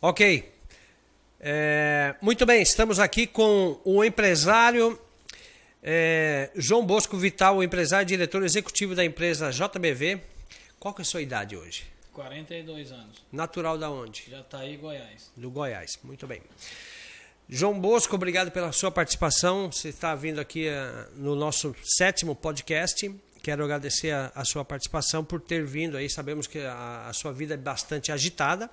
Ok. É, muito bem, estamos aqui com o empresário é, João Bosco Vital, o empresário e diretor executivo da empresa JBV. Qual que é a sua idade hoje? 42 anos. Natural da onde? Jataí, Goiás. Do Goiás, muito bem. João Bosco, obrigado pela sua participação. Você está vindo aqui uh, no nosso sétimo podcast. Quero agradecer a, a, sua participação por ter vindo aí. Sabemos que a, a sua vida é bastante agitada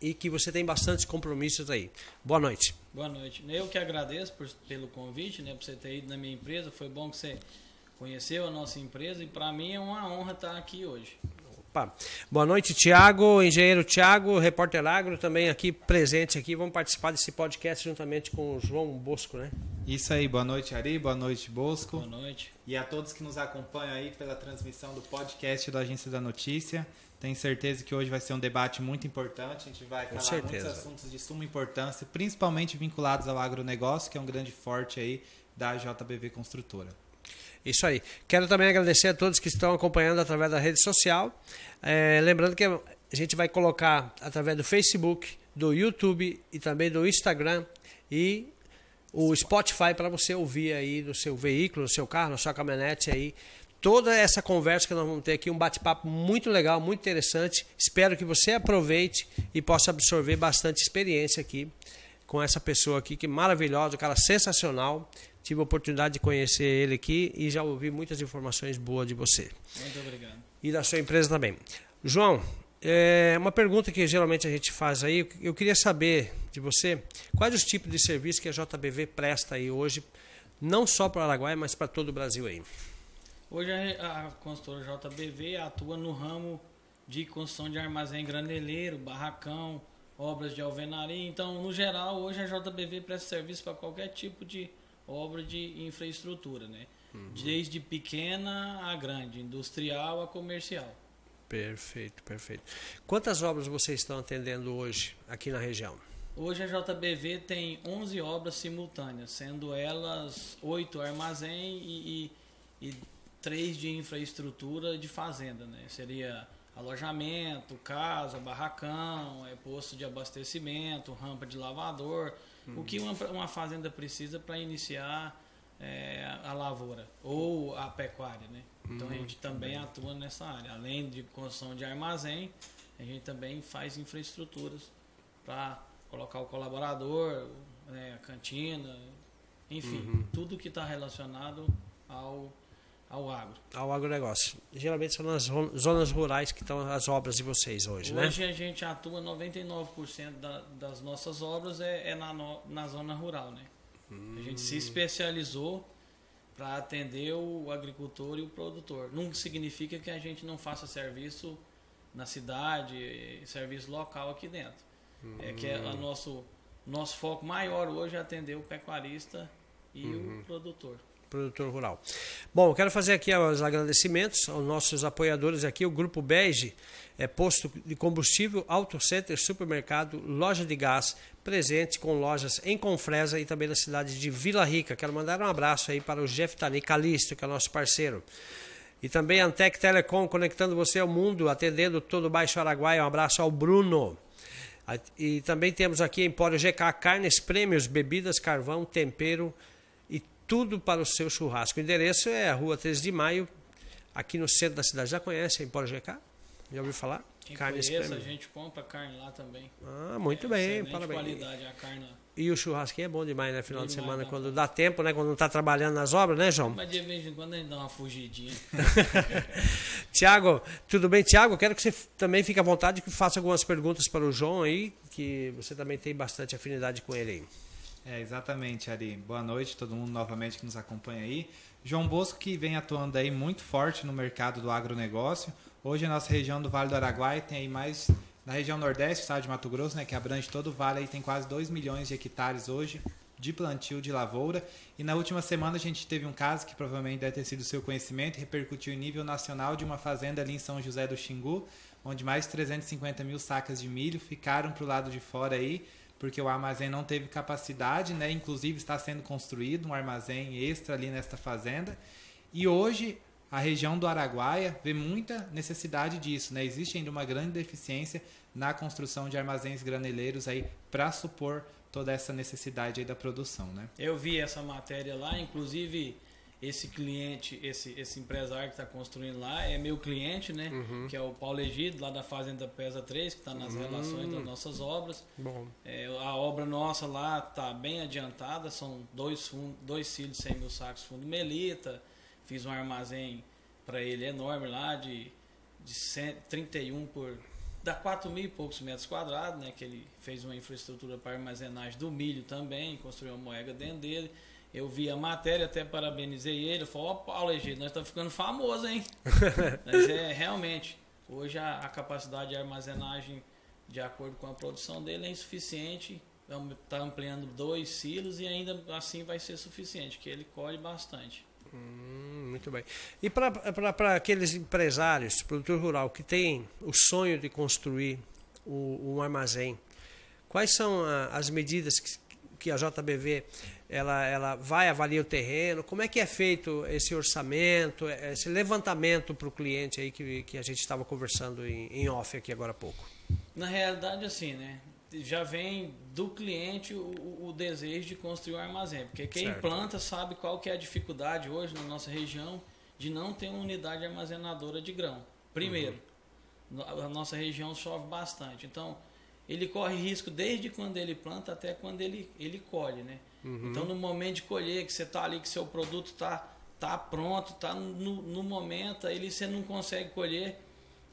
e que você tem bastantes compromissos aí. Boa noite. Boa noite. Eu que agradeço por, pelo convite, né, por você ter ido na minha empresa. Foi bom que você conheceu a nossa empresa e para mim é uma honra estar aqui hoje. Opa. Boa noite, Tiago, engenheiro Tiago, repórter agro, também aqui presente aqui. Vamos participar desse podcast juntamente com o João Bosco, né? Isso aí, boa noite, Ari, boa noite, Bosco. Boa noite. E a todos que nos acompanham aí pela transmissão do podcast da Agência da Notícia. Tenho certeza que hoje vai ser um debate muito importante. A gente vai falar muitos assuntos de suma importância, principalmente vinculados ao agronegócio, que é um grande forte aí da JBV Construtora. Isso aí. Quero também agradecer a todos que estão acompanhando através da rede social. É, lembrando que a gente vai colocar através do Facebook, do YouTube e também do Instagram e o Spotify para você ouvir aí no seu veículo, no seu carro, na sua caminhonete aí. Toda essa conversa que nós vamos ter aqui, um bate-papo muito legal, muito interessante. Espero que você aproveite e possa absorver bastante experiência aqui com essa pessoa aqui, que é maravilhosa, um cara sensacional. Tive a oportunidade de conhecer ele aqui e já ouvi muitas informações boas de você. Muito obrigado. E da sua empresa também. João, é uma pergunta que geralmente a gente faz aí, eu queria saber de você, quais os tipos de serviços que a JBV presta aí hoje, não só para o Araguaia, mas para todo o Brasil aí? Hoje a, a construtora JBV atua no ramo de construção de armazém graneleiro, barracão, obras de alvenaria. Então, no geral, hoje a JBV presta serviço para qualquer tipo de obra de infraestrutura, né? Uhum. Desde pequena a grande, industrial a comercial. Perfeito, perfeito. Quantas obras vocês estão atendendo hoje aqui na região? Hoje a JBV tem 11 obras simultâneas, sendo elas 8 armazém e, e, e 3 de infraestrutura de fazenda, né? Seria alojamento, casa, barracão, é, posto de abastecimento, rampa de lavador, o que uma, uma fazenda precisa para iniciar é, a lavoura ou a pecuária, né? Então a gente também atua nessa área. Além de construção de armazém, a gente também faz infraestruturas para colocar o colaborador, né, a cantina, enfim, Uhum. tudo que está relacionado ao, ao agro. Ao agronegócio. Geralmente são nas zonas rurais que estão as obras de vocês hoje, né? Hoje a gente atua 99% da, das nossas obras é, é na, no- na zona rural, né? A gente se especializou para atender o agricultor e o produtor. Não significa que a gente não faça serviço na cidade, eh, serviço local aqui dentro. É que é o nosso nosso foco maior hoje é atender o pecuarista e o produtor. Produtor rural. Bom, quero fazer aqui os agradecimentos aos nossos apoiadores aqui, o Grupo Bege, é, posto de combustível, auto center, supermercado, loja de gás, presente com lojas em Confresa e também na cidade de Vila Rica. Quero mandar um abraço aí para o Jeff Tani Calisto, que é nosso parceiro. E também a Antec Telecom, conectando você ao mundo, atendendo todo o Baixo Araguaia. Um abraço ao Bruno. E também temos aqui Empório GK Carnes, Prêmios, Bebidas, Carvão, Tempero tudo para o seu churrasco. O endereço é a rua 13 de maio, aqui no centro da cidade. Já conhece a Empório GK? Já ouviu falar? Quem Carnes conhece, a gente compra carne lá também. Ah, muito É bem, parabéns. qualidade a carne lá. E o churrasquinho é bom demais, né? Final Bom de demais, semana, dá quando dá tempo, né? Quando não está trabalhando nas obras, né, João? Mas de vez em quando a gente dá uma fugidinha. Tiago, tudo bem, Tiago? Quero que você também fique à vontade e faça algumas perguntas para o João aí, que você também tem bastante afinidade com ele aí. É, exatamente, Ari. Boa noite todo mundo novamente que nos acompanha aí. João Bosco que vem atuando aí muito forte no mercado do agronegócio. Hoje a nossa região do Vale do Araguaia tem aí mais na região nordeste, estado de Mato Grosso, né, que abrange todo o vale, aí tem quase 2 milhões de hectares hoje de plantio de lavoura. E na última semana a gente teve um caso que provavelmente deve ter sido do seu conhecimento, repercutiu em nível nacional de uma fazenda ali em São José do Xingu, onde mais de 350 mil sacas de milho ficaram para o lado de fora aí, porque o armazém não teve capacidade, né? Inclusive está sendo construído um armazém extra ali nesta fazenda. E hoje a região do Araguaia vê muita necessidade disso, né? Existe ainda uma grande deficiência na construção de armazéns graneleiros aí para supor toda essa necessidade aí da produção, né? Eu vi essa matéria lá, inclusive esse cliente, esse, esse empresário que está construindo lá é meu cliente, né? Uhum. Que é o Paulo Egido, lá da Fazenda Pesa 3, que está nas uhum. relações das nossas obras. Bom. É, a obra nossa lá está bem adiantada, são dois, fundo, dois cílios 100 mil sacos fundo melita. Fiz um armazém para ele enorme lá de, de 131 por dá 4 mil e poucos metros quadrados, né? Que ele fez uma infraestrutura para armazenagem do milho também, construiu uma moega dentro dele. Eu vi a matéria, até parabenizei ele. Falei, ó, oh, Paulo Egídio, nós estamos ficando famosos, hein? Mas é realmente, hoje a, a, capacidade de armazenagem, de acordo com a produção dele, é insuficiente. Está ampliando dois silos e ainda assim vai ser suficiente, que ele colhe bastante. Hum, muito bem. E para aqueles empresários, produtor rural, que tem o sonho de construir o, um armazém, quais são a, as medidas que, que a JBV ela, ela vai avaliar o terreno? Como é que é feito esse orçamento, esse levantamento para o cliente aí que, que a gente estava conversando em, em off aqui agora há pouco? Na realidade, assim, né? já vem do cliente o, o, desejo de construir um armazém. Porque quem certo. planta sabe qual que é a dificuldade hoje na nossa região de não ter uma unidade armazenadora de grão. Primeiro, uhum. a nossa região chove bastante. Então, ele corre risco desde quando ele planta até quando ele, ele colhe, né? Uhum. Então, no momento de colher, que você está ali, que seu produto está tá pronto, está no, no momento, aí você não consegue colher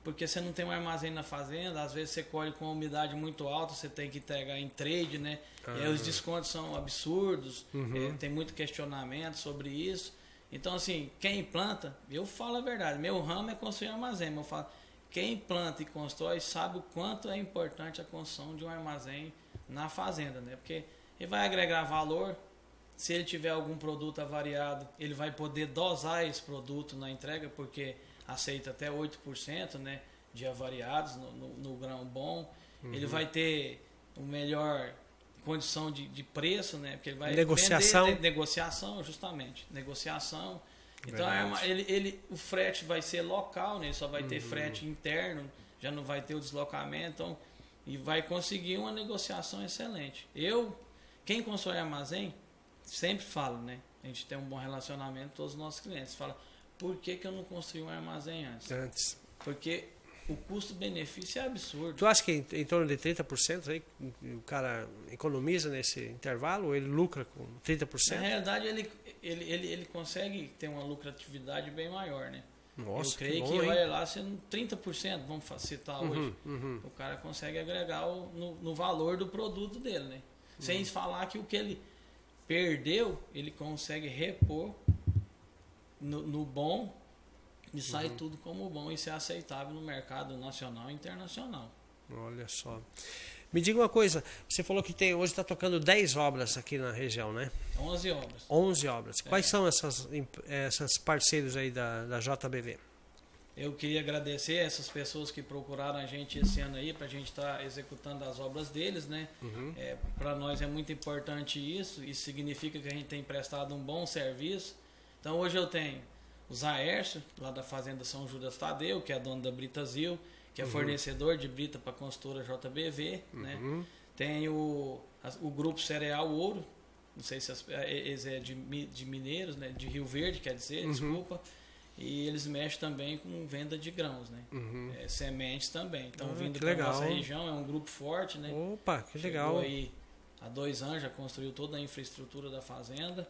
porque você não tem um armazém na fazenda, às vezes você colhe com uma umidade muito alta, você tem que entregar em trade, né? Uhum. E aí os descontos são absurdos, uhum. é, tem muito questionamento sobre isso. Então, assim, quem planta, eu falo a verdade, meu ramo é construir armazém, mas eu falo, quem planta e constrói sabe o quanto é importante a construção de um armazém na fazenda, né? Porque ele vai agregar valor, se ele tiver algum produto avariado, ele vai poder dosar esse produto na entrega, porque aceita até 8% né, de avariados no, no, no grão bom. Uhum. Ele vai ter uma melhor condição de, de preço, né? Porque ele vai negociação, vender, negociação, justamente, negociação. Então é ele, ele, o frete vai ser local, né? Ele só vai ter uhum. frete interno, já não vai ter o deslocamento, então, e vai conseguir uma negociação excelente. Eu, quem constrói armazém, sempre falo, né? A gente tem um bom relacionamento com todos os nossos clientes. Fala, por que, que eu não construí um armazém antes? Antes. Porque o custo-benefício é absurdo. Tu acha que em, em torno de 30% aí, o cara economiza nesse intervalo ou ele lucra com 30%? Na realidade, ele, ele, ele, ele consegue ter uma lucratividade bem maior, né? Nossa, eu creio que, bom, que olha lá, sendo 30%, vamos citar uhum, hoje, uhum. o cara consegue agregar o, no, no, valor do produto dele, né? Uhum. Sem falar que o que ele perdeu, ele consegue repor no, no bom e sai uhum. tudo como bom e ser aceitável no mercado nacional e internacional. Olha só. Me diga uma coisa, você falou que tem hoje está tocando 10 obras aqui na região, né? 11 obras. 11 obras. É. Quais são essas, essas parceiros aí da, da JBV? Eu queria agradecer essas pessoas que procuraram a gente esse ano aí para a gente estar tá executando as obras deles, né? Uhum. É, para nós é muito importante isso. Isso significa que a gente tem prestado um bom serviço então hoje eu tenho o Zaércio, lá da Fazenda São Judas Tadeu, que é dono da Britazil, que é uhum. fornecedor de brita para a consultora JBV. Né? Uhum. Né? Tem o, o grupo Cereal Ouro, não sei se é, eles é de, de Mineiros, né? de Rio Verde, quer dizer, uhum. desculpa. E eles mexem também com venda de grãos, né? Uhum. É, sementes também. Então, ah, vindo para nossa região, é um grupo forte, né? Opa, que Chegou legal. aí há dois anos, já construiu toda a infraestrutura da fazenda.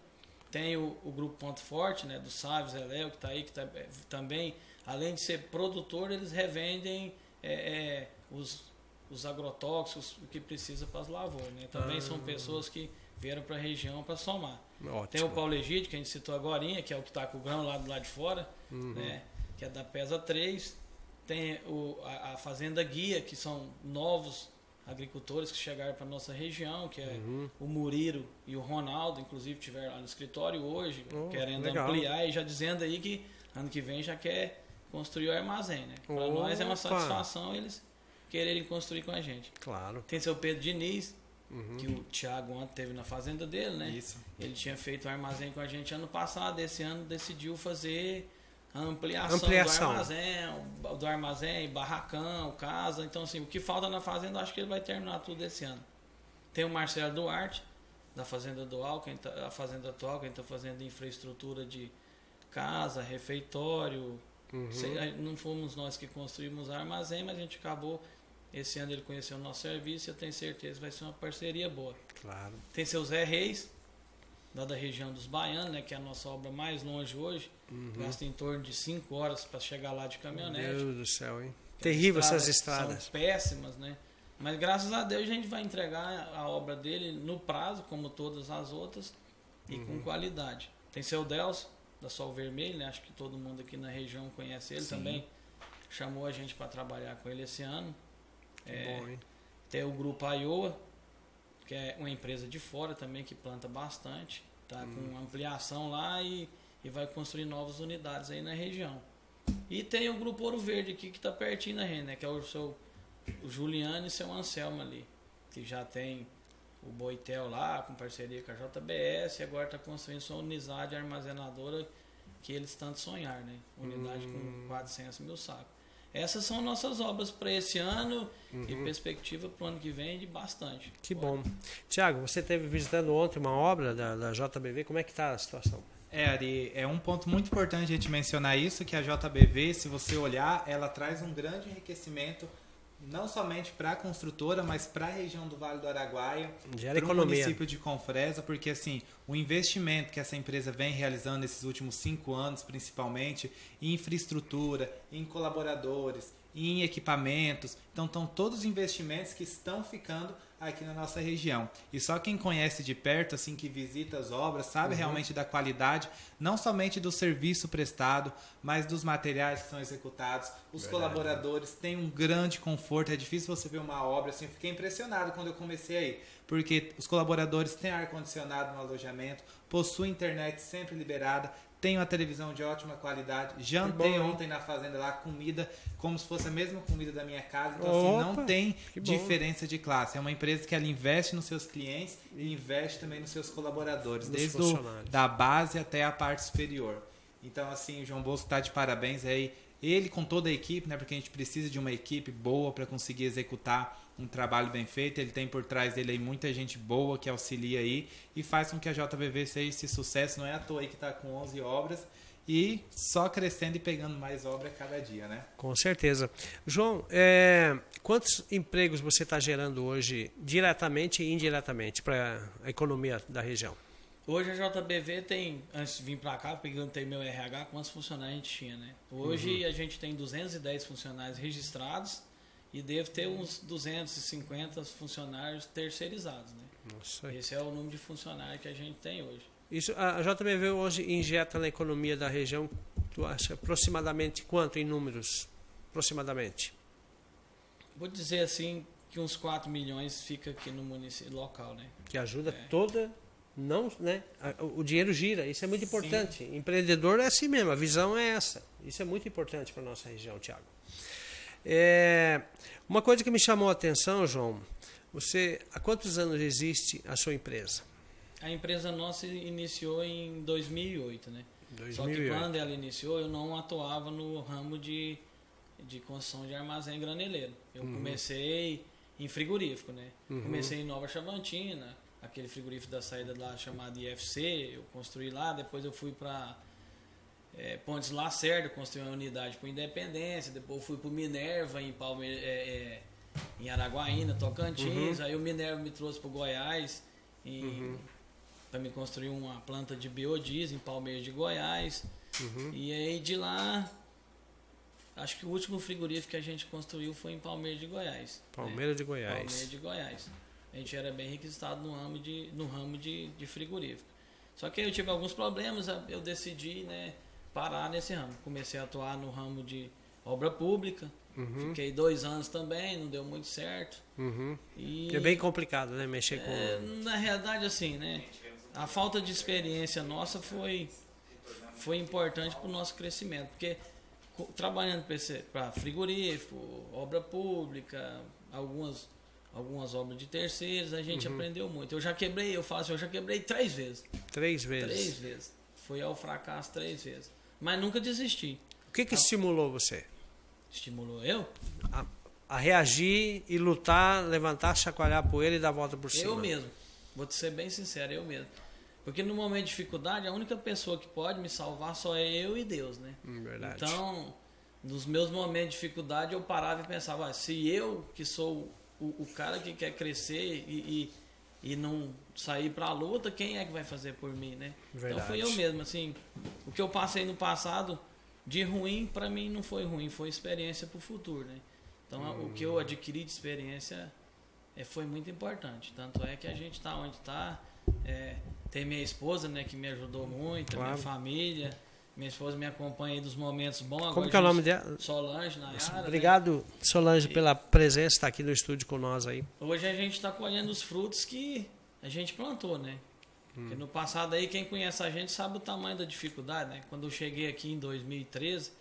Tem o, o grupo Ponto Forte, né, do Sávio Zé que está aí, que tá, é, também, além de ser produtor, eles revendem é, é, os, os agrotóxicos, o que precisa para as lavouras. Né? Também ah. são pessoas que vieram para a região para somar. Ótimo. Tem o Paulo Egídio, que a gente citou agora, que é o que está com o grão lá do lado de fora, uhum. né? que é da PESA 3. Tem o, a, a Fazenda Guia, que são novos agricultores que chegaram para nossa região, que é uhum. o Muriro e o Ronaldo, inclusive tiveram lá no escritório hoje, oh, querendo legal. ampliar e já dizendo aí que ano que vem já quer construir o armazém, né? Para nós é uma satisfação eles quererem construir com a gente. Claro. Tem seu Pedro Diniz, uhum. que o Thiago ontem teve na fazenda dele, né? Isso. Ele tinha feito o armazém com a gente ano passado, esse ano decidiu fazer a ampliação, Ampliação. do armazém, do armazém, barracão, casa. Então, assim, o que falta na fazenda, acho que ele vai terminar tudo esse ano. Tem o Marcelo Duarte, da Fazenda Dual, quem tá, a Fazenda atual, quem está fazendo infraestrutura de casa, refeitório. Uhum. Não fomos nós que construímos o armazém, mas a gente acabou. Esse ano ele conheceu o nosso serviço e eu tenho certeza que vai ser uma parceria boa. Claro. Tem seu Zé Reis, lá da região dos Baianos, né, que é a nossa obra mais longe hoje. Gasta em torno de 5 horas para chegar lá de caminhonete. Meu Deus do céu, hein? Terrível essas São estradas. péssimas, né? Mas graças a Deus a gente vai entregar a obra dele no prazo, como todas as outras, e Uhum. com qualidade. Tem seu Delcio, da Sol Vermelho, né? Acho que todo mundo aqui na região conhece ele Sim. também. Chamou a gente para trabalhar com ele esse ano. Que É, bom, hein? tem o grupo Iowa, que é uma empresa de fora também que planta bastante. Tá Hum. com ampliação lá e, e vai construir novas unidades aí na região. E tem o grupo Ouro Verde aqui que está pertinho da região, né? Que é o seu o Juliano e seu Anselmo ali. Que já tem o Boitel lá, com parceria com a JBS, e agora está construindo sua unidade armazenadora que eles tanto sonhar, né? Unidade Hum. com 400 mil sacos. Essas são nossas obras para esse ano e Uhum. perspectiva para o ano que vem de bastante. Que bom. Tiago, você esteve visitando ontem uma obra da, da JBV, como é que está a situação? É, Ari, é um ponto muito importante a gente mencionar isso, que a JBV, se você olhar, ela traz um grande enriquecimento não somente para a construtora, mas para a região do Vale do Araguaia, para o município de Confresa, porque assim, o investimento que essa empresa vem realizando nesses últimos cinco anos, principalmente, em infraestrutura, em colaboradores, em equipamentos, então estão todos os investimentos que estão ficando aqui na nossa região. E só quem conhece de perto, assim, que visita as obras, sabe realmente da qualidade, não somente do serviço prestado, mas dos materiais que são executados. Os colaboradores têm um grande conforto. É difícil você ver uma obra assim. Eu fiquei impressionado quando eu comecei aí, porque os colaboradores têm ar condicionado no alojamento, possuem internet sempre liberada. Tem uma televisão de ótima qualidade. Jantei bom, ontem na fazenda lá comida como se fosse a mesma comida da minha casa. Então, assim, Opa, não tem diferença de classe. É uma empresa que ela investe nos seus clientes e investe também nos seus colaboradores, Nos desde o, da base até a parte superior. Então, assim, o João Bosco está de parabéns aí. Ele com toda a equipe, né? Porque a gente precisa de uma equipe boa para conseguir executar um trabalho bem feito. Ele tem por trás dele aí muita gente boa que auxilia aí e faz com que a JVV seja esse sucesso. Não é à toa aí que está com 11 obras e só crescendo e pegando mais obra cada dia, né? Com certeza. João, é, quantos empregos você está gerando hoje, diretamente e indiretamente, para a economia da região? Hoje a JBV tem, antes de vir para cá, perguntei meu RH quantos funcionários a gente tinha, né? Hoje Uhum. a gente tem 210 funcionários registrados e deve ter uns 250 funcionários terceirizados, né? Nossa, Esse é o número de funcionários que a gente tem hoje. isso, a JBV hoje injeta na economia da região, tu acha aproximadamente quanto em números? Aproximadamente. Vou dizer assim que uns 4 milhões fica aqui no município local, né? Que ajuda É. toda. Não, né? O dinheiro gira, isso é muito Sim. importante. Empreendedor é assim mesmo, a visão é essa. Isso é muito importante para a nossa região, Tiago. É, uma coisa que me chamou a atenção, João, você há quantos anos existe a sua empresa? A empresa nossa iniciou em 2008, né? Só que 2008. quando ela iniciou, eu não atuava no ramo de, de construção de armazém graneleiro. Eu comecei em frigorífico, né? Comecei em Nova Chavantina, aquele frigorífico da saída lá chamado IFC, eu construí lá, depois eu fui para é, Pontes Lacerda, construí uma unidade para Independência, depois fui para Minerva em Palme é, é, em Araguaína, Tocantins, aí o Minerva me trouxe para Goiás para me construir uma planta de biodiesel em Palmeiras de Goiás. Uhum. E aí de lá, acho que o último frigorífico que a gente construiu foi em Palmeiras de Goiás. né? Palmeiras de Goiás. Palmeiras de Goiás. A gente era bem requisitado no ramo de, no ramo de, de frigorífico. Só que eu tive alguns problemas, eu decidi né, parar nesse ramo. Comecei a atuar no ramo de obra pública. Uhum, Fiquei dois anos também, não deu muito certo. uhum. E É bem complicado, né? Mexer com. é, na realidade, assim, né? A falta de experiência nossa foi, foi importante para o nosso crescimento, porque trabalhando para frigorífico, obra pública, algumas, algumas obras de terceiros, a gente aprendeu muito. Eu já quebrei, eu falo assim, eu já quebrei três vezes. Três vezes. Três vezes. Foi ao fracasso três vezes. Mas nunca desisti. O que, que estimulou você? Estimulou eu? A, a reagir e lutar, levantar, chacoalhar a poeira e dar a volta por cima. Eu mesmo. Vou te ser bem sincero, eu mesmo. Porque no momento de dificuldade, a única pessoa que pode me salvar só é eu e Deus, né? Hum, Verdade. Então, nos meus momentos de dificuldade, eu parava e pensava, ah, se eu, que sou o, o cara que quer crescer e, e, e não sair pra luta, quem é que vai fazer por mim, né? Verdade. Então foi eu mesmo, assim, o que eu passei no passado de ruim, pra mim não foi ruim, foi experiência pro futuro, né? Então, o que eu adquiri de experiência é, foi muito importante. Tanto é que a gente está onde está. É, tem minha esposa, né, que me ajudou muito, a Claro. minha família. Minha esposa me acompanha aí dos momentos bons. Como Agora que é o nome dela? Solange, Nayara. né? Obrigado, Solange, pela presença, estar aqui no estúdio com nós aí. Hoje a gente está colhendo os frutos que a gente plantou, né? Porque no passado aí, quem conhece a gente sabe o tamanho da dificuldade, né? Quando eu cheguei aqui em 2013,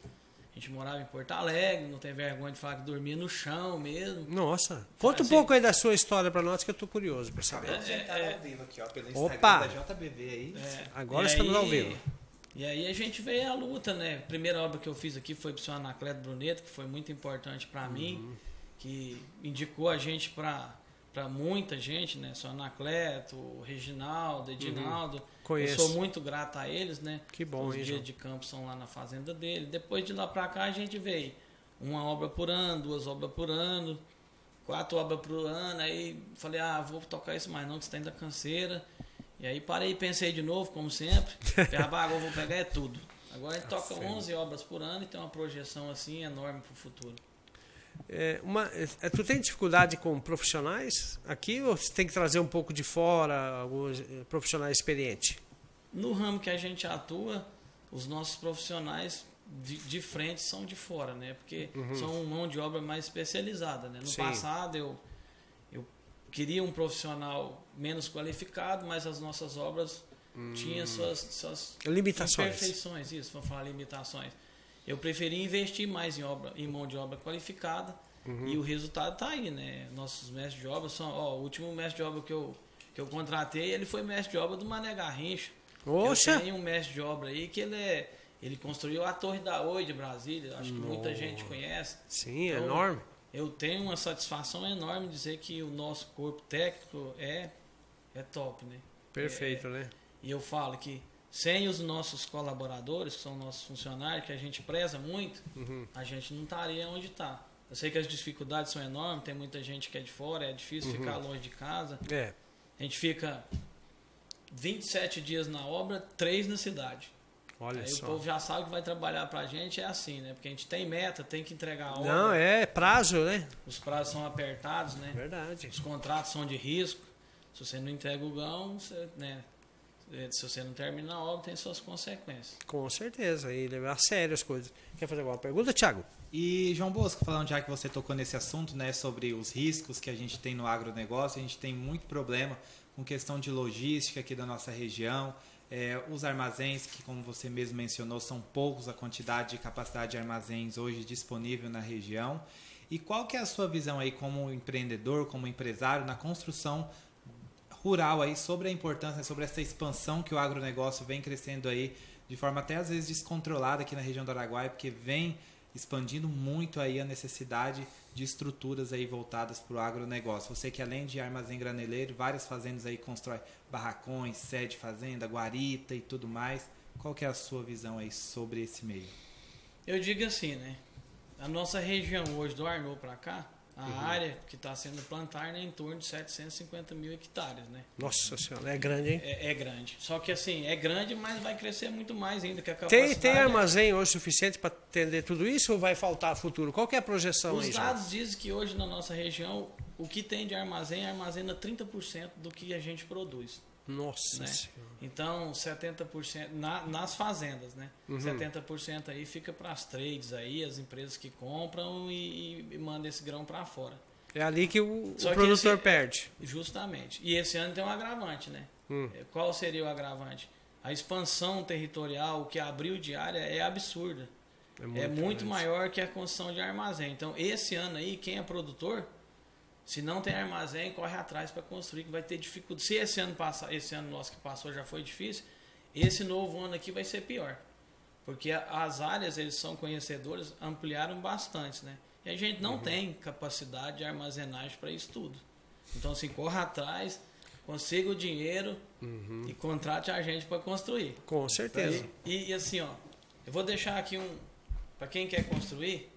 a gente morava em Porto Alegre, não tem vergonha de falar que dormia no chão mesmo. Nossa, conta um Assim- pouco aí da sua história para nós que eu tô curioso para saber. Acabamos de entrar ao vivo aqui, ó, pelo Opa! Instagram da JBV aí. É, Agora e estamos ao vivo. E aí a gente veio à luta, né? A primeira obra que eu fiz aqui foi pro seu Anacleto Bruneto, que foi muito importante para mim, Uhum. que indicou a gente para para muita gente, né? Seu Anacleto, Reginaldo, Edinaldo. Uhum. Conheço. Eu sou muito grato a eles, né? Que bom, Os hein, dias João? de campo são lá na fazenda dele. Depois de lá para cá a gente veio uma obra por ano, duas obras por ano, quatro obras por ano. Aí falei, ah, vou tocar isso mais não, que você tá indo da canseira. E aí parei e pensei de novo, como sempre. Ah, agora eu vou pegar é tudo. Agora a gente toca 11 obras por ano e tem uma projeção assim enorme para o futuro. É, uma, é, tu tem dificuldade com profissionais aqui ou você tem que trazer um pouco de fora, alguns eh, profissionais experientes? No ramo que a gente atua, os nossos profissionais de, de frente são de fora, né? Porque são mão de obra mais especializada, né? No Uhum. Sim. passado eu queria um profissional menos qualificado, mas as nossas obras tinham suas, suas Hum. Limitações. imperfeições, isso, vamos falar limitações. Eu preferi investir mais em obra, em mão de obra qualificada Uhum. e o resultado tá aí, né? Nossos mestres de obra são, ó, o último mestre de obra que eu que eu contratei, ele foi mestre de obra do Mané Garrincha. Oxa! Eu tenho um mestre de obra aí que ele é ele construiu a Torre da Oi de Brasília, acho que muita Nossa. gente conhece. Sim, é Então, enorme. Eu tenho uma satisfação enorme dizer que o nosso corpo técnico é é top, né? Perfeito, né? E eu falo que sem os nossos colaboradores, que são nossos funcionários, que a gente preza muito, Uhum. a gente não estaria onde está. Eu sei que as dificuldades são enormes, tem muita gente que é de fora, é difícil Uhum. ficar longe de casa. É, A gente fica 27 dias na obra, 3 na cidade. Olha Aí só. o povo já sabe que vai trabalhar pra gente, é assim, né? Porque a gente tem meta, tem que entregar a obra, Não, é prazo, né? os prazos são apertados, né? Verdade. Os contratos são de risco. Se você não entrega o gão, você, né? Se você não termina a obra, tem suas consequências. Com certeza. E levar a sério as coisas. Quer fazer alguma pergunta, Thiago? E, João Bosco, falando já que você tocou nesse assunto, né, sobre os riscos que a gente tem no agronegócio, a gente tem muito problema com questão de logística aqui da nossa região. É, os armazéns, que como você mesmo mencionou, são poucos a quantidade de capacidade de armazéns hoje disponível na região. E qual que é a sua visão aí como empreendedor, como empresário na construção rural aí sobre a importância, sobre essa expansão que o agronegócio vem crescendo aí de forma até às vezes descontrolada aqui na região do Araguaia, porque vem expandindo muito aí a necessidade de estruturas aí voltadas para o agronegócio. Você que além de armazém graneleiro, várias fazendas aí constrói barracões, sede fazenda, guarita e tudo mais. Qual que é a sua visão aí sobre esse meio? Eu digo assim, né? A nossa região hoje, do Arnaud para cá, a área que está sendo plantada é em torno de 750 mil hectares, né? Nossa senhora, é grande, hein? É, é grande. Só que assim, é grande, mas vai crescer muito mais ainda que a Tem, capacidade. tem armazém hoje suficiente para atender tudo isso ou vai faltar futuro? Qual é a projeção Os aí, João? dados dizem que hoje na nossa região, o que tem de armazém armazena 30% do que a gente produz. Nossa né? Então, 70% na, nas fazendas, né? Uhum. 70% aí fica para as trades aí, as empresas que compram e, e mandam esse grão para fora. É ali que o, o produtor esse- perde. Justamente. E esse ano tem um agravante, né? Hum. É, Qual seria o agravante? A expansão territorial, o que abriu de área é absurda. É muito grande. maior que a construção de armazém. Então, esse ano aí, quem é produtor, se não tem armazém, corre atrás para construir, que vai ter dificuldade. Se esse ano passar, esse ano nosso que passou já foi difícil, esse novo ano aqui vai ser pior. Porque as áreas, eles são conhecedores, ampliaram bastante, né? E a gente não uhum. tem capacidade de armazenagem para isso tudo. Então, assim, corra atrás, consiga o dinheiro uhum. e contrate a gente para construir. Com certeza. E, e, assim, ó, eu vou deixar aqui um. Para quem quer construir,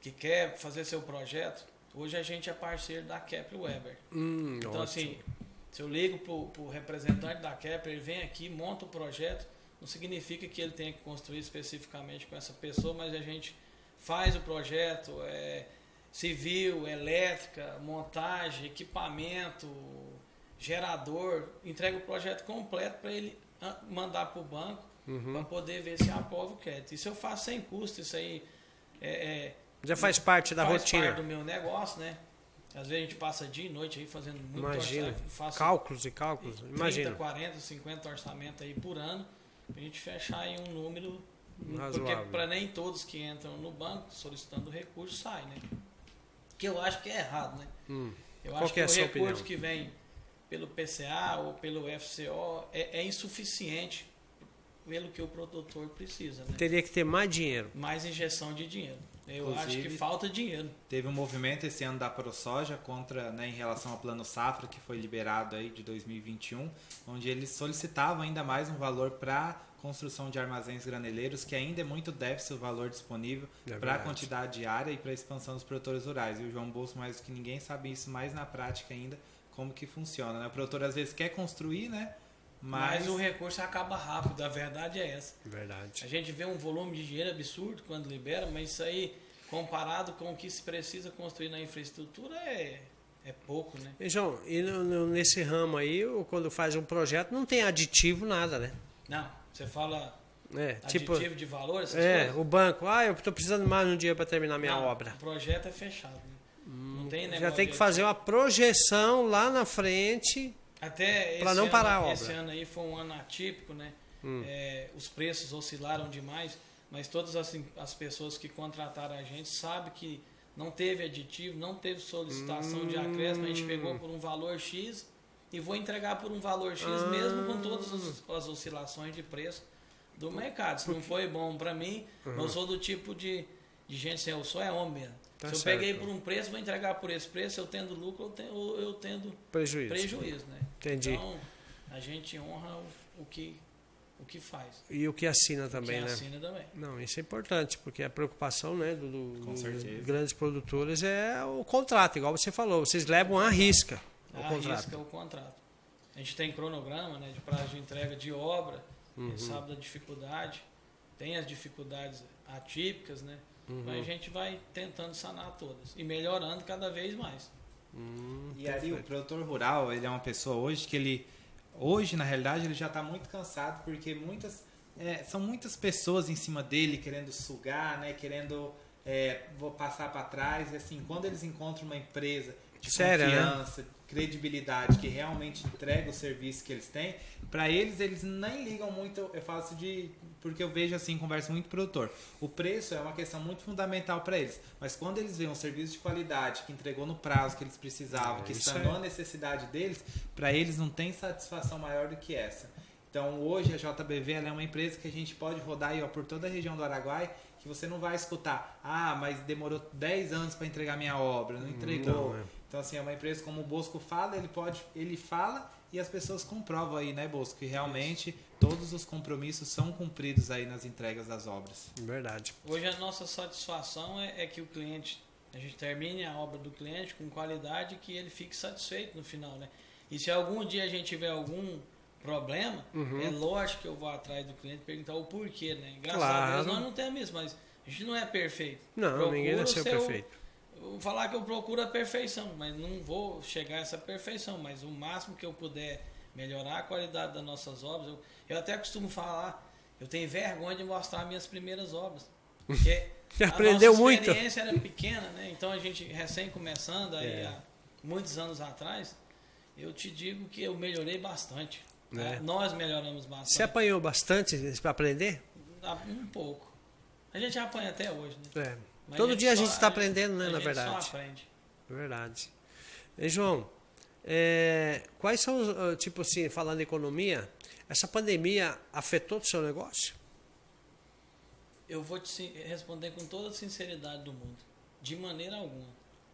que quer fazer seu projeto, hoje a gente é parceiro da Kepler Weber. Hum, então, assim, ótimo. assim, se eu ligo para o representante da Kepler, ele vem aqui, monta o projeto, não significa que ele tenha que construir especificamente com essa pessoa, mas a gente faz o projeto, é, civil, elétrica, montagem, equipamento, gerador, entrega o projeto completo para ele mandar para o banco uhum. para poder ver se aprova o crédito. Isso eu faço sem custo, isso aí é, é, já faz parte da faz rotina. Faz parte do meu negócio, né? Às vezes a gente passa dia e noite aí fazendo muito Imagina. Cálculos e cálculos. 30, Imagina. 40, 50 orçamentos aí por ano. Pra gente fechar aí um número. Razoável. Porque para nem todos que entram no banco solicitando recurso saem, né? Que eu acho que é errado, né? Hum. Eu Qual acho que, é o recurso opinião? que vem pelo PCA ou pelo FCO é, é insuficiente pelo que o produtor precisa. Né? Teria que ter mais dinheiro. Mais injeção de dinheiro. Eu Inclusive, acho que falta dinheiro. Teve um movimento esse ano da ProSoja contra, né, em relação ao plano safra que foi liberado aí de 2021, onde eles solicitavam ainda mais um valor para construção de armazéns graneleiros, que ainda é muito déficit o valor disponível é para a quantidade diária e para a expansão dos produtores rurais. E o João Bolso, mais do que ninguém, sabe isso mais na prática ainda, como que funciona. Né? O produtor às vezes quer construir, né? Mas... mas... o recurso acaba rápido, a verdade é essa. Verdade. A gente vê um volume de dinheiro absurdo quando libera, mas isso aí, comparado com o que se precisa construir na infraestrutura, é, é pouco, né? E, João, e nesse ramo aí, quando faz um projeto, não tem aditivo, nada, né? Não, você fala é, aditivo tipo, de valor, essas É, coisas? o banco, ah, eu estou precisando mais um dia para terminar minha não, obra. O projeto é fechado. Né? Hum, não tem Já tem que fazer uma projeção lá na frente até para não parar a obra. Esse ano aí foi um ano atípico, né? Hum. É, os preços oscilaram demais, mas todas as, as pessoas que contrataram a gente sabem que não teve aditivo, não teve solicitação hum. de acréscimo, a gente pegou por um valor X e vou entregar por um valor X ah. mesmo com todas as, as, oscilações de preço do mercado. Se não foi bom para mim, uhum. eu sou do tipo de, de gente, assim, eu sou é homem mesmo. Tá Se eu certo. peguei por um preço, vou entregar por esse preço, eu tendo lucro, eu tendo, eu tendo prejuízo. prejuízo né? Entendi. Então, a gente honra o, o, que, o que faz. E o que assina também, o que né? assina também. Não, isso é importante, porque a preocupação né, do, do, dos grandes produtores é o contrato, igual você falou, vocês levam a risca o a contrato. risca o contrato. A gente tem cronograma né, de prazo de entrega de obra, uhum. sabe da dificuldade, tem as dificuldades atípicas, né? Uhum. Mas a gente vai tentando sanar todas e melhorando cada vez mais. Hum, e aí o produtor rural, ele é uma pessoa hoje que ele hoje na realidade ele já está muito cansado porque muitas é, são muitas pessoas em cima dele querendo sugar, né, querendo é, vou passar para trás. E assim, quando eles encontram uma empresa de Sério, né? confiança, né? credibilidade, que realmente entrega o serviço que eles têm, para eles, eles nem ligam muito. Eu faço de. Porque eu vejo assim, converso muito com o produtor. O preço é uma questão muito fundamental para eles. Mas quando eles veem um serviço de qualidade, que entregou no prazo que eles precisavam, é, que sanou é. a necessidade deles, para eles não tem satisfação maior do que essa. Então hoje a JBV é uma empresa que a gente pode rodar aí, ó, por toda a região do Araguai que você não vai escutar, ah, mas demorou 10 anos para entregar minha obra, não entregou. Não, é. Então, assim, é uma empresa como o Bosco fala, ele pode, ele fala e as pessoas comprovam aí, né, Bosco, que realmente Isso. Todos os compromissos são cumpridos aí nas entregas das obras. Verdade. Hoje a nossa satisfação é, é que o cliente, a gente termine a obra do cliente com qualidade e que ele fique satisfeito no final, né? E se algum dia a gente tiver algum problema, uhum. é lógico que eu vou atrás do cliente perguntar o porquê, né? Graças claro. a Deus nós não temos isso, mas a gente não é perfeito. Não, Procuro ninguém nasceu perfeito. vou falar que eu procuro a perfeição, mas não vou chegar a essa perfeição, mas o máximo que eu puder melhorar a qualidade das nossas obras, eu, eu até costumo falar, eu tenho vergonha de mostrar minhas primeiras obras. Porque a aprendeu muito. experiência era pequena, né? Então a gente recém começando aí é. há muitos anos atrás, eu te digo que eu melhorei bastante. É. Nós melhoramos bastante. Você apanhou bastante para aprender? Um pouco. A gente apanha até hoje, né? É. Todo dia a gente está aprendendo, né, a na gente verdade. Só aprende. Verdade. E, João, é, quais são, ah, tipo assim, falando em economia, essa pandemia afetou o seu negócio? Eu vou te responder com toda a sinceridade do mundo. De maneira alguma.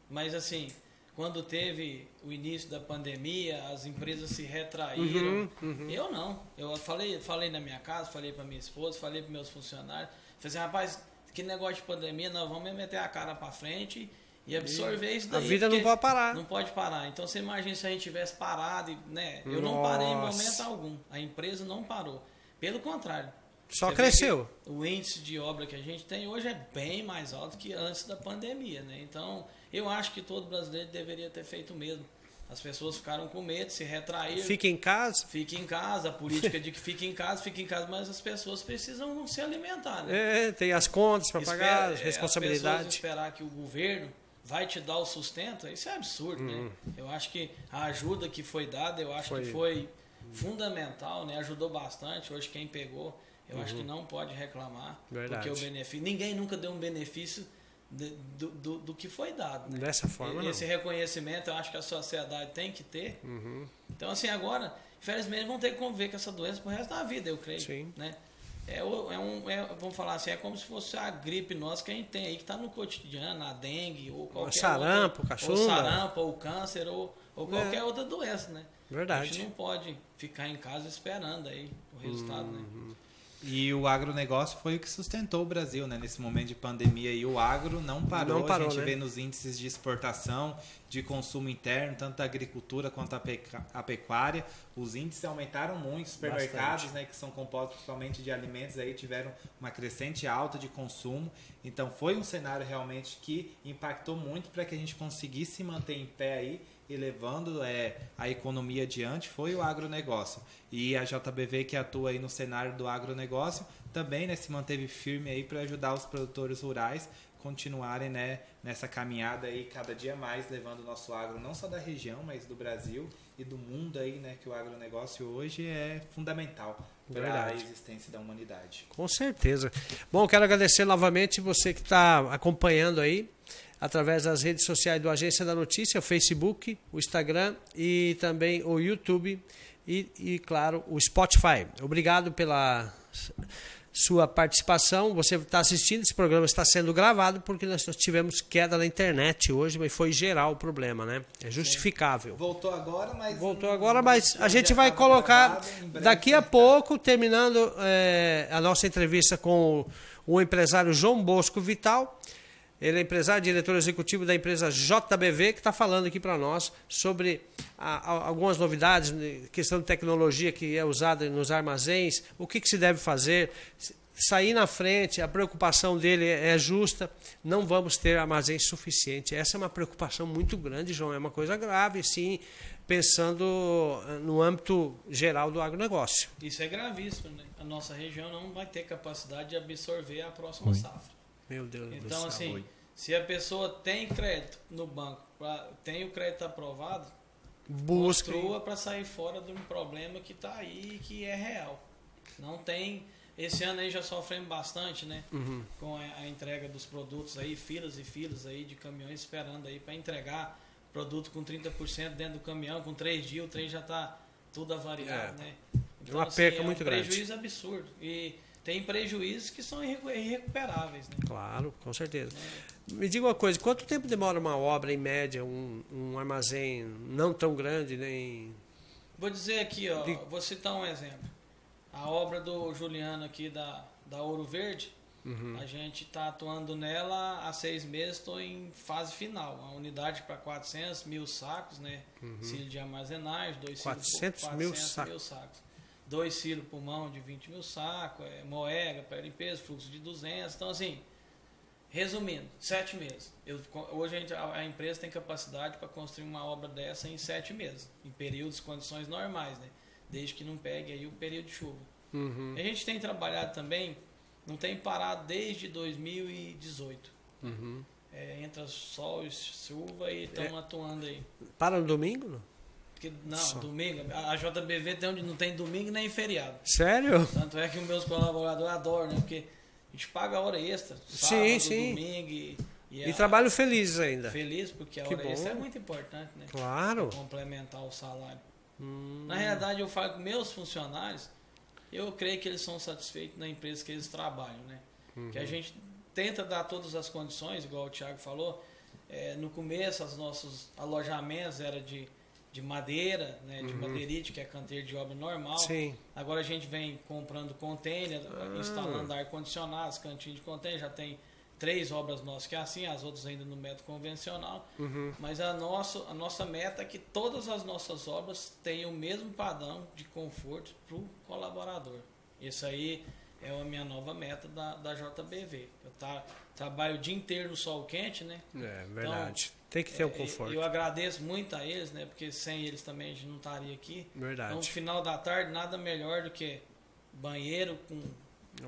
Mas assim, quando teve o início da pandemia, as empresas se retraíram. Uhum, uhum. Eu não. Eu falei, falei na minha casa, falei para minha esposa, falei para meus funcionários. Falei assim, rapaz, que negócio de pandemia, nós vamos meter a cara para frente e absorver isso daí. A vida não pode parar. Não pode parar. Então você imagina se a gente tivesse parado, né? Eu Nossa. não parei em momento algum. A empresa não parou. Pelo contrário. Só cresceu. O índice de obra que a gente tem hoje é bem mais alto que antes da pandemia, né? Então, eu acho que todo brasileiro deveria ter feito o mesmo. As pessoas ficaram com medo, se retraíram. Fica em casa? Fica em casa. A política de que fica em casa, fica em casa, mas as pessoas precisam se alimentar, né? É, tem as contas para pagar, as responsabilidades. As pessoas esperar que o governo vai te dar o sustento, isso é absurdo, né? Uhum. Eu acho que a ajuda que foi dada, eu acho foi. que foi fundamental, né? Ajudou bastante. Hoje quem pegou, eu uhum. acho que uhum. não pode reclamar, Verdade. porque o benefício, ninguém nunca deu um benefício de, do, do, do, que foi dado. Né? Dessa forma, Esse não. reconhecimento eu acho que a sociedade tem que ter. Uhum. Então, assim, agora, infelizmente, vão ter que conviver com essa doença pro resto da vida, eu creio. Sim. Né? É, é um, é, vamos falar assim, é como se fosse a gripe nossa que a gente tem aí, que está no cotidiano, a dengue, ou qualquer o sarampo, cachumba. Ou sarampo, ou câncer, ou, ou é. qualquer é. outra doença, né? Verdade. A gente não pode ficar em casa esperando aí o resultado, né? uhum. né? E o agronegócio foi o que sustentou o Brasil, né? Nesse momento de pandemia e o agro não parou. Não parou a gente né? vê nos índices de exportação, de consumo interno, tanto da agricultura quanto a pecuária. Os índices aumentaram muito. Os supermercados, né, que são compostos principalmente de alimentos, aí tiveram uma crescente alta de consumo. Então foi um cenário realmente que impactou muito para que a gente conseguisse manter em pé aí e levando é, a economia adiante foi o agronegócio. E a JBV que atua aí no cenário do agronegócio também né, se manteve firme aí para ajudar os produtores rurais continuarem né, nessa caminhada aí cada dia mais levando o nosso agro não só da região, mas do Brasil e do mundo aí, né, que o agronegócio hoje é fundamental para a existência da humanidade. Com certeza. Bom, quero agradecer novamente você que está acompanhando aí através das redes sociais do Agência da Notícia, o Facebook, o Instagram e também o YouTube e, e claro, o Spotify. Obrigado pela sua participação. Você está assistindo, esse programa está sendo gravado porque nós tivemos queda na internet hoje, mas foi geral o problema, né? É justificável. Voltou agora, mas. Voltou agora, mas a gente vai colocar daqui a pouco, terminando é, a nossa entrevista com o, o empresário João Bosco Vital. Ele é empresário, diretor executivo da empresa JBV, que está falando aqui para nós sobre a, a, algumas novidades, né, questão de tecnologia que é usada nos armazéns, o que, que se deve fazer, sair na frente, a preocupação dele é, é justa, não vamos ter armazéns suficientes. Essa é uma preocupação muito grande, João, é uma coisa grave, sim, pensando eh, no âmbito geral do agronegócio. Isso é gravíssimo, né? A nossa região não vai ter capacidade de absorver a próxima Oi. safra. Meu Deus então, do céu. assim, se a pessoa tem crédito no banco, pra, tem o crédito aprovado, construa para sair fora de um problema que está aí que é real. Não tem. Esse ano aí já sofremos bastante, né? Uhum. Com a, a, entrega dos produtos aí, filas e filas aí de caminhões esperando aí para entregar produto com 30% dentro do caminhão, com três dias, o trem já está tudo avariado, é. né? Então, uma assim, perca é muito um grande. prejuízo absurdo. E tem prejuízos que são irrecuperáveis. Né? Claro, com certeza. É. Me diga uma coisa, quanto tempo demora uma obra, em média, um, um armazém não tão grande, nem... Vou dizer aqui, ó, De... vou citar um exemplo. A obra do Juliano aqui da, da Ouro Verde, uhum. a gente está atuando nela há seis meses, estou em fase final. A unidade para 400 mil sacos, né? Uhum. Cilho de armazenagem, dois 400, 400 mil, sacos. mil sacos dois silos pulmão de 20 mil sacos, é, moega para limpeza, fluxo de 200. Então, assim, resumindo, sete meses. Eu, hoje a, gente, a, a, empresa tem capacidade para construir uma obra dessa em sete meses, em períodos, condições normais, né? desde que não pegue aí o período de chuva. Uhum. A gente tem trabalhado também, não tem parado desde 2018. Uhum. É, entra sol e chuva e estamos é. atuando aí. Para no domingo? Não? Porque, não, Só. domingo, a JBV tem onde não tem domingo nem feriado. Sério? Tanto é que os meus colaboradores adoram, né? Porque a gente paga a hora extra, sábado, sim, sim. domingo e... E, e a, trabalho feliz ainda. Feliz, porque a que hora bom. extra é muito importante, né? Claro. Pra complementar o salário. Hum. Na realidade, eu falo com meus funcionários, eu creio que eles são satisfeitos na empresa que eles trabalham, né? Que a gente tenta dar todas as condições, igual o Thiago falou. É, no começo, os nossos alojamentos eram de, de madeira, né, de madeirite, que é canteiro de obra normal. Sim. Agora a gente vem comprando container, instalando ar-condicionado, cantinho de container, já tem três obras nossas que é assim, as outras ainda no método convencional. Mas a nossa, a nossa meta é que todas as nossas obras tenham o mesmo padrão de conforto para o colaborador. Isso aí é a minha nova meta da, da JBV. Eu tá, trabalho o dia inteiro no sol quente, né? É verdade. Tem que ter o É, conforto. Eu agradeço muito a eles, né? Porque sem eles também a gente não estaria aqui. Verdade. Então, no final da tarde, nada melhor do que banheiro com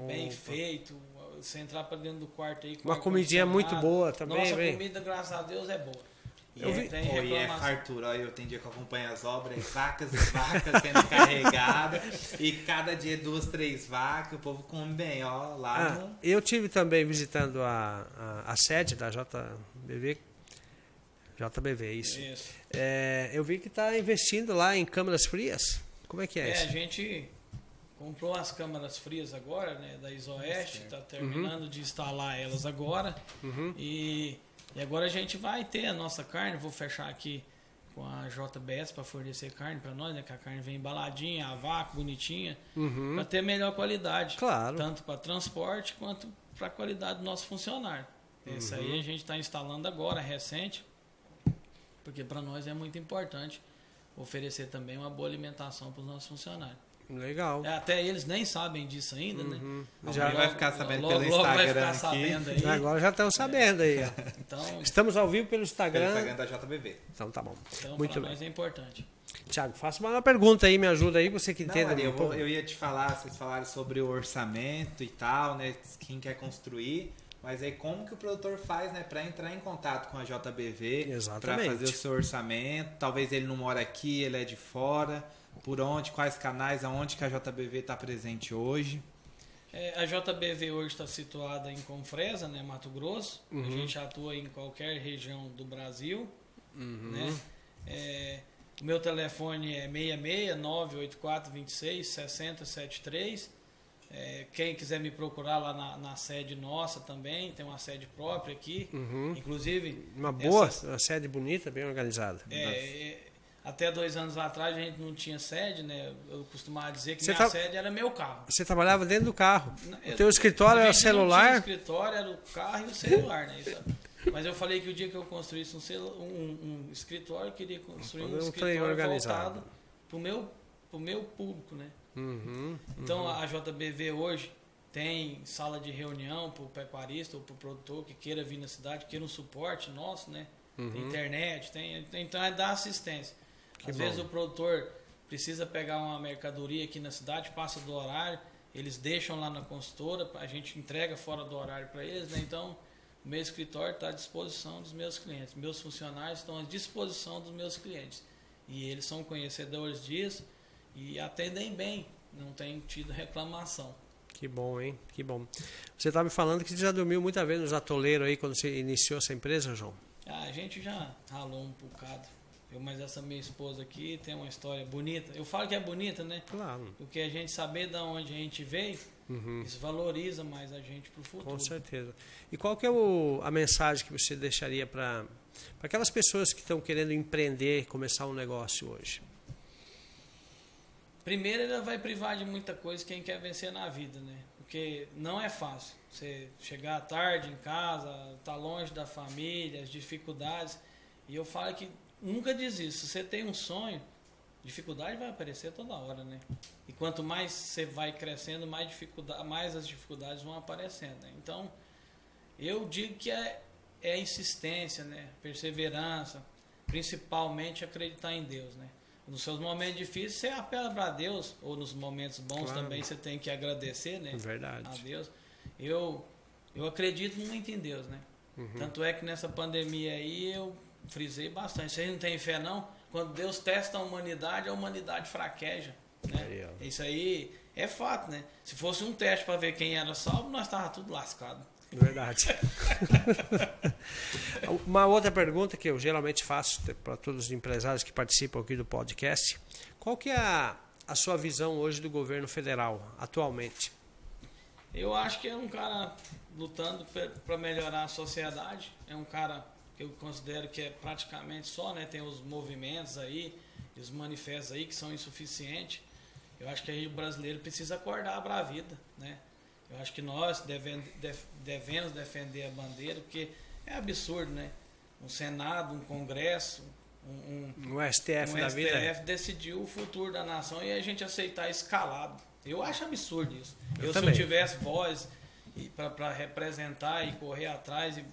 bem Opa. feito. Você entrar para dentro do quarto aí com Uma comidinha muito boa também, Nossa vem. comida, graças a Deus, é boa. E, Eu é, vi- Tem pô, e é fartura. Eu tem dia que eu acompanho as obras, vacas e vacas sendo carregadas. E cada dia duas, três vacas. O povo come bem, ó. Lá Ah, no... eu tive também visitando a, a, a sede da JBV. JBV, isso. Isso. É, eu vi que está investindo lá em câmeras frias. Como é que é, É, a isso? gente comprou as câmaras frias agora, né, da Isoeste, está terminando de instalar elas agora. Uhum. E, e agora a gente vai ter a nossa carne, vou fechar aqui com a JBS para fornecer carne para nós, né, que a carne vem embaladinha, a vácuo, bonitinha, Uhum. para ter melhor qualidade. Claro. Tanto para transporte quanto para a qualidade do nosso funcionário. Isso Uhum. aí a gente está instalando agora, recente, porque para nós é muito importante oferecer também uma boa alimentação para os nossos funcionários. Legal. É, Até eles nem sabem disso ainda, né? Uhum. Já vai ficar sabendo logo, pelo logo vai Instagram ficar aqui. sabendo aí. Agora já estão sabendo aí. Então, Estamos ao vivo pelo Pelo Instagram. Instagram da JBV. Então tá bom. então Muito bem. nós é importante. Tiago, faça uma pergunta aí, me ajuda aí, você que Não, entende. Ari, eu, vou- eu ia te falar, vocês falaram sobre o orçamento e tal, né? Quem quer construir. Mas aí como que o produtor faz, né, para entrar em contato com a JBV, para fazer o seu orçamento? Talvez ele não mora aqui, ele é de fora. Por onde, quais canais, aonde que a JBV está presente hoje? É, a JBV hoje está situada em Confresa, né, Mato Grosso. Uhum. A gente atua em qualquer região do Brasil. Uhum. Né? É, o meu telefone é 66 984 26 6073. É, quem quiser me procurar lá na, na sede nossa também, tem uma sede própria aqui. Uhum. Inclusive, Uma boa, essa- uma sede bonita, bem organizada. É, é, até dois anos atrás a gente não tinha sede, né? Eu costumava dizer que Você minha tá- sede era meu carro. Você trabalhava dentro do carro. Eu- O teu escritório era tinha celular. escritório, era o carro e o celular, né? Isso- mas eu falei que o dia que eu construísse um, celu- um- um escritório, eu queria construir um um escritório organizado. voltado para o meu, pro meu público, né? Uhum. Então a JBV hoje tem sala de reunião para o pecuarista ou para o produtor que queira vir na cidade, queira um suporte nosso, né? Tem internet, tem- então é dar assistência. Que Às bom. vezes o produtor precisa pegar uma mercadoria aqui na cidade, passa do horário, eles deixam lá na consultora, a gente entrega fora do horário para eles, né? Então o meu escritório está à disposição dos meus clientes, meus funcionários estão à disposição dos meus clientes. E eles são conhecedores disso e atendem bem, não tem tido reclamação. Que bom, hein? Que bom. Você estava me falando que você já dormiu muitas vezes nos atoleiros aí quando você iniciou essa empresa, João? Ah, a gente já ralou um bocado. Eu, mas essa minha esposa aqui tem uma história bonita. Eu falo que é bonita, né? Claro. Porque a gente saber de onde a gente veio, isso valoriza mais a gente pro futuro. Com certeza. E qual que é o- a mensagem que você deixaria para aquelas pessoas que estão querendo empreender, começar um negócio hoje? Primeiro, ela vai privar de muita coisa quem quer vencer na vida, né? Porque não é fácil. Você chegar tarde em casa, estar longe da família, as dificuldades. E eu falo que nunca desista. Se você tem um sonho, dificuldade vai aparecer toda hora, né? E quanto mais você vai crescendo, mais, dificuldade, mais as dificuldades vão aparecendo. Né? Então, eu digo que é, é insistência, né? Perseverança, principalmente acreditar em Deus, né? Nos seus momentos difíceis, você apela para Deus, ou nos momentos bons Claro. também você tem que agradecer, né? Verdade. A Deus. Eu, eu acredito muito em Deus, né? Uhum. Tanto é que nessa pandemia aí eu frisei bastante. Vocês não têm fé, não? Quando Deus testa a humanidade, a humanidade fraqueja. Né? Aí. Isso aí é fato, né? Se fosse um teste para ver quem era salvo, nós estava tudo lascado. Verdade. Uma outra pergunta que eu geralmente faço para todos os empresários que participam aqui do podcast. Qual que é a, a sua visão hoje do governo federal, atualmente? Eu acho que é um cara lutando para melhorar a sociedade. É um cara eu considero que é praticamente só, né? Tem os movimentos aí, os manifestos aí que são insuficientes. Eu acho que aí o brasileiro precisa acordar para a vida, né? Eu acho que nós devemos, devemos defender a bandeira, porque é absurdo, né? Um Senado, um Congresso, um, um, um STF um da STF vida. decidiu o futuro da nação e a gente aceitar escalado. Eu acho absurdo isso. Eu Eu, se eu tivesse voz para representar e correr atrás e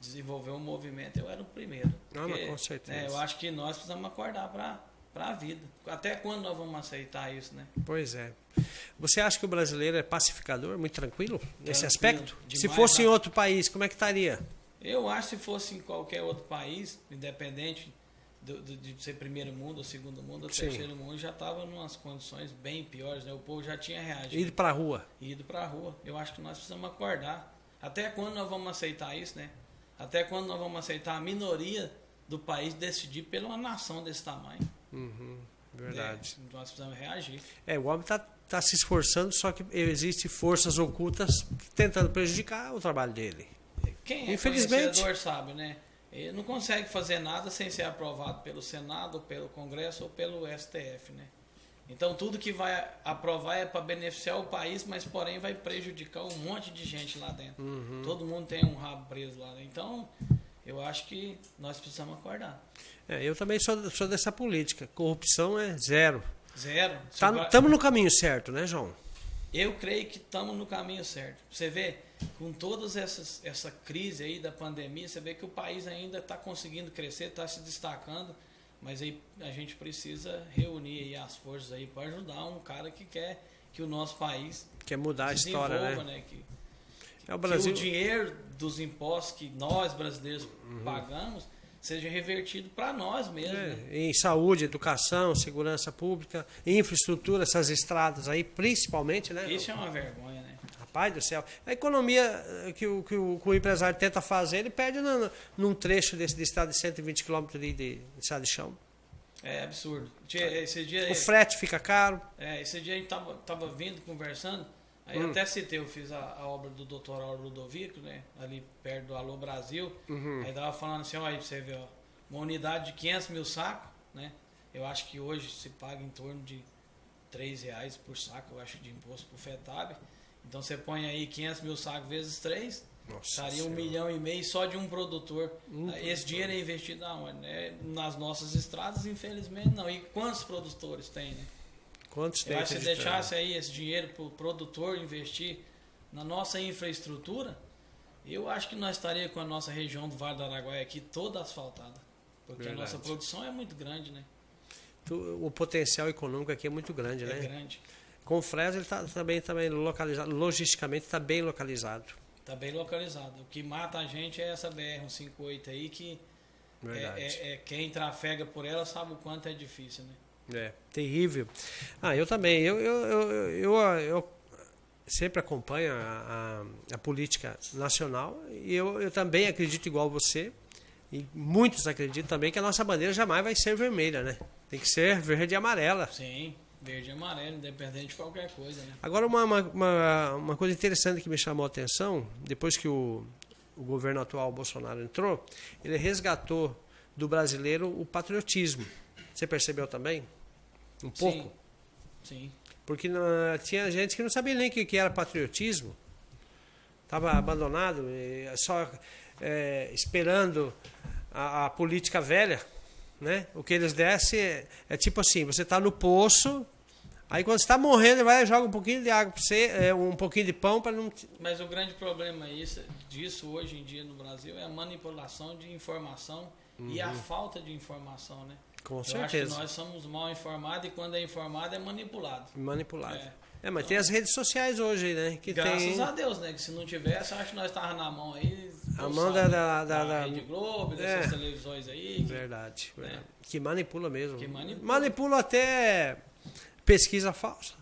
desenvolver um movimento, eu era o primeiro. Não, mas com certeza. né, eu acho que nós precisamos acordar para a vida. Até quando nós vamos aceitar isso, né? Pois é. Você acha que o brasileiro é pacificador, muito tranquilo nesse Tranquilo, aspecto? Se demais, fosse em né? outro país, como é que estaria? Eu acho que se fosse em qualquer outro país, independente do- do- de ser primeiro mundo ou segundo mundo ou Sim. terceiro mundo, já estava em umas condições bem piores, né? O povo já tinha reagido. Ir pra rua. e ido para a rua. Eu acho que nós precisamos acordar. Até quando nós vamos aceitar isso, né? Até quando nós vamos aceitar a minoria do país decidir pela uma nação desse tamanho? Uhum, verdade. É, nós precisamos reagir. É, o homem está tá se esforçando, só que existem forças ocultas tentando prejudicar o trabalho dele. Quem é Infelizmente. sabe, né? Ele não consegue fazer nada sem ser aprovado pelo Senado, pelo Congresso ou pelo STF, né? Então tudo que vai aprovar é para beneficiar o país, mas porém vai prejudicar um monte de gente lá dentro. Uhum. Todo mundo tem um rabo preso lá. né? Então eu acho que nós precisamos acordar. É, eu também sou, sou dessa política. Corrupção é zero. Zero. Se Tá, Estamos no caminho certo, né, João? Eu creio que estamos no caminho certo. Você vê, com todas essas essa crise aí da pandemia, você vê que o país ainda está conseguindo crescer, está se destacando, mas aí a gente precisa reunir aí as forças aí para ajudar um cara que quer que o nosso país Quer mudar a história, né? né? Que, É o que Brasil. o dinheiro dos impostos que nós brasileiros Uhum. pagamos seja revertido para nós mesmos, É, né? em saúde, educação, segurança pública, infraestrutura, essas estradas aí, principalmente, né? Isso é uma vergonha, né? Rapaz do céu. A economia eh, que o, que o, que o empresário tenta fazer, ele perde no- num trecho desse de estrada de 120 km de, de, de chão. É absurdo. Tinha- Esse dia O frete fica caro. É, esse dia a gente tava, tava vindo, conversando, aí Hum. até citei, eu fiz a, a obra do Dr. Auro Ludovico, né? Ali perto do Alô Brasil. Uhum. Aí tava falando assim, ó, aí pra você ver, ó, uma unidade de 500 mil sacos, né? Eu acho que hoje se paga em torno de 3 reais por saco, eu acho, de imposto pro FETAB. Então você põe aí 500 mil sacos vezes 3, Nossa estaria um milhão e meio só de um produtor. Esse dinheiro é investido aonde? né? Nas nossas estradas, infelizmente não. E quantos produtores tem, né? Quantos tem? Se deixasse aí esse dinheiro para o produtor investir na nossa infraestrutura, eu acho que nós estaríamos com a nossa região do Vale do Araguaia aqui toda asfaltada. Porque Verdade. a nossa produção é muito grande, né? O potencial econômico aqui é muito grande, É né? grande. Com o Fresno ele está também, também localizado, logisticamente está bem localizado. Está bem localizado. O que mata a gente é essa BR-158 aí, que é, é- é- quem trafega por ela sabe o quanto é difícil, né? É, terrível. Ah, eu também. Eu, eu, eu, eu, eu sempre acompanho a, a, a política nacional e eu, eu também acredito igual você. E muitos acreditam também que a nossa bandeira jamais vai ser vermelha, né? Tem que ser verde e amarela. Sim, verde e amarelo, independente de qualquer coisa, né? Agora, uma, uma, uma, coisa interessante que me chamou a atenção, depois que o, o governo atual, Bolsonaro, entrou, ele resgatou do brasileiro o patriotismo. Você percebeu também? Um pouco? Sim. Porque não- tinha gente que não sabia nem o que, que era patriotismo. Estava abandonado, só eh, esperando a, a política velha. Né? O que eles dessem é, é tipo assim, você está no poço, aí quando você está morrendo, ele vai joga um pouquinho de água para você, eh, um pouquinho de pão para não... Mas o grande problema isso, disso hoje em dia no Brasil é a manipulação de informação e a falta de informação, né? Com Eu acho que certeza. nós somos mal informados e quando é informado é manipulado. Manipulado. É. É, mas tem as redes sociais hoje, né? Que Graças tem... a Deus, né? Que se não tivesse, acho que nós estávamos na mão aí. A mão da- da- da- da- Rede Globo, É. dessas televisões aí. que- Verdade, verdade. Que manipula mesmo. Que manipula. Manipula até pesquisa falsa.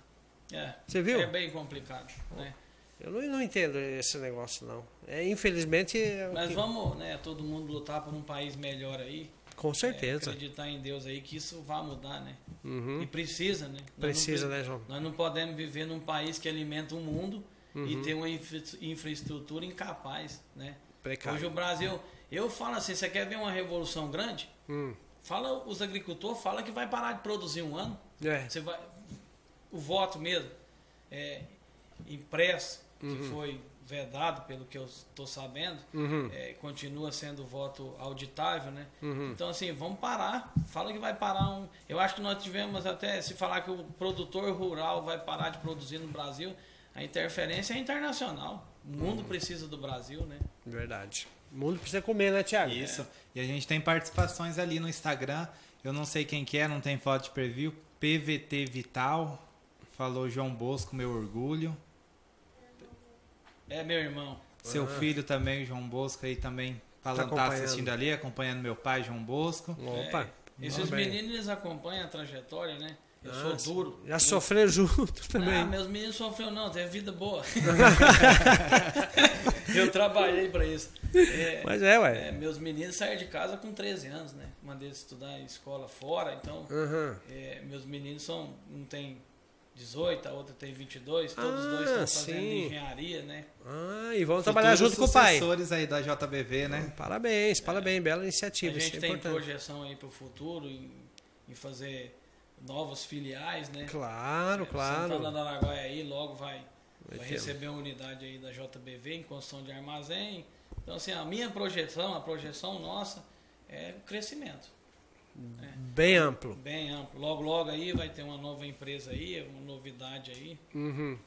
É, Você viu? É bem complicado, né? Eu não, não entendo esse negócio, não. É, infelizmente. É Mas que... vamos, né, todo mundo lutar por um país melhor aí. Com certeza. É, acreditar em Deus aí que isso vai mudar, né? Uhum. E precisa, né? Precisa, não, né, João? Nós não podemos viver num país que alimenta o mundo uhum. e ter uma infra infraestrutura incapaz, né? Precário. Hoje o Brasil, eu falo assim, você quer ver uma revolução grande? Hum. Fala os agricultores, fala que vai parar de produzir um ano. É. Você vai, o voto mesmo é, impresso que Uhum. foi vedado, pelo que eu estou sabendo, Uhum. é, continua sendo voto auditável, né? Uhum. Então, assim, vamos parar. Fala que vai parar um. Eu acho que nós tivemos até, se falar que o produtor rural vai parar de produzir no Brasil, a interferência é internacional. O mundo precisa do Brasil, né? Verdade. O mundo precisa comer, né, Thiago? Isso. E a gente tem participações ali no Instagram. Eu não sei quem que é, não tem foto de preview. PVT Vital. Falou João Bosco, meu orgulho. É, meu irmão. Seu filho também, João Bosco, aí também falando, tá, acompanhando. assistindo ali, acompanhando meu pai, João Bosco. Opa. É, esses Parabéns. meninos eles acompanham a trajetória, né? Eu Ah, sou duro. Já sofreram junto também. Ah, meus meninos sofreram não, teve vida boa. eu trabalhei para isso. É, Mas é, ué. é, meus meninos saíram de casa com 13 anos, né? Mandei eles estudar em escola fora, então Uhum. é, meus meninos são um tem 18, a outra tem 22, todos os Ah, dois estão fazendo sim. engenharia, né? Ah, e vamos trabalhar junto com o pai. sucessores aí da JBV, né? Parabéns, parabéns, bela A iniciativa. gente isso é tem importante. projeção aí para o futuro em, em fazer novas filiais, né? Claro, É, claro. Santana do Araguaia aí logo vai, Vai receber uma unidade aí da JBV em construção de armazém. Então, assim, a minha projeção, a projeção nossa é o crescimento. Bem amplo. Bem amplo. Logo, logo aí vai ter uma nova empresa aí, uma novidade aí, Uhum.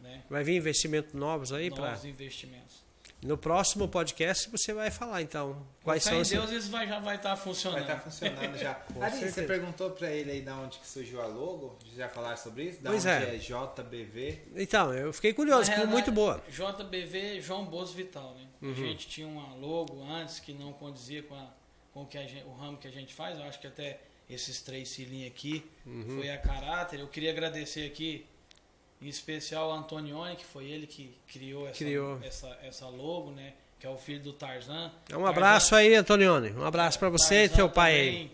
né? Vai vir investimentos novos aí para Novos investimentos. no próximo podcast você vai falar então quais são em os Deus isso vai, já vai estar funcionando. Vai estar funcionando já. Ali, você perguntou pra ele aí da onde que surgiu a logo? Já falaram sobre isso? Da Pois onde é. é JBV? Então, eu fiquei curioso, ficou muito boa. JBV João Boas Vital, né? Uhum. A gente tinha uma logo antes que não condizia com, a, com o, que gente- o ramo que a gente faz. Eu acho que até esses três cilinhos aqui Uhum. foi a caráter. Eu queria agradecer aqui, em especial, ao Antonioni, que foi ele que criou essa, Criou. essa, essa logo, né? Que é o filho do Tarzan. Um abraço aí, Antonione. Um abraço para você e Tarzan teu pai aí.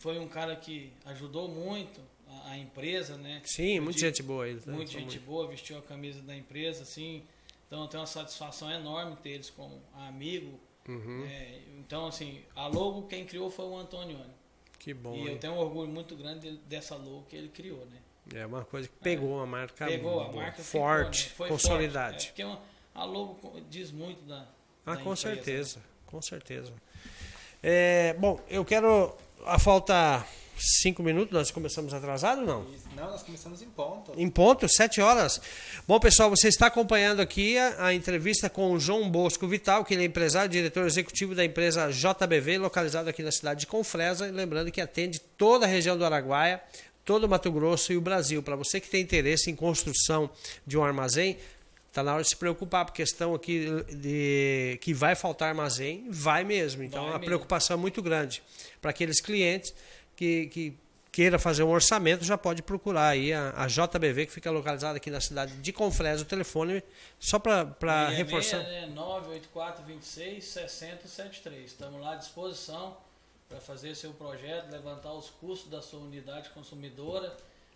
Foi um cara que ajudou muito a, a empresa, né? Sim, Eu muita digo- gente boa ele. né? Muita gente muito. boa, vestiu a camisa da empresa, assim. Então eu tenho uma satisfação enorme ter eles como amigo. Uhum. É, então, assim, a logo quem criou foi o Antonioni. Que bom. e eu hein? tenho um orgulho muito grande dessa logo que ele criou, né? É uma coisa que pegou a marca Pegou a marca ficou, forte, né? Foi consolidade. Forte. É, porque uma- a logo diz muito da. Ah, da com empresa, né? certeza, com certeza. É, bom, eu quero. A falta cinco minutos, nós começamos atrasado ou não? Não, nós começamos em ponto. Em ponto, sete horas. Bom, pessoal, você está acompanhando aqui a, a entrevista com o João Bosco Vital, que ele é empresário, diretor executivo da empresa JBV, localizado aqui na cidade de Confresa. E lembrando que atende toda a região do Araguaia, todo o Mato Grosso e o Brasil. Para você que tem interesse em construção de um armazém, Está na hora de se preocupar, porque questão aqui de que vai faltar armazém, vai mesmo. Então, Vai a mesmo. preocupação é muito grande para aqueles clientes que, que queira fazer um orçamento, já pode procurar aí a, a JBV, que fica localizada aqui na cidade de Confresa. O telefone, só para é reforçar. meia, né, 984 26 6073. Estamos lá à disposição para fazer seu projeto, levantar os custos da sua unidade consumidora.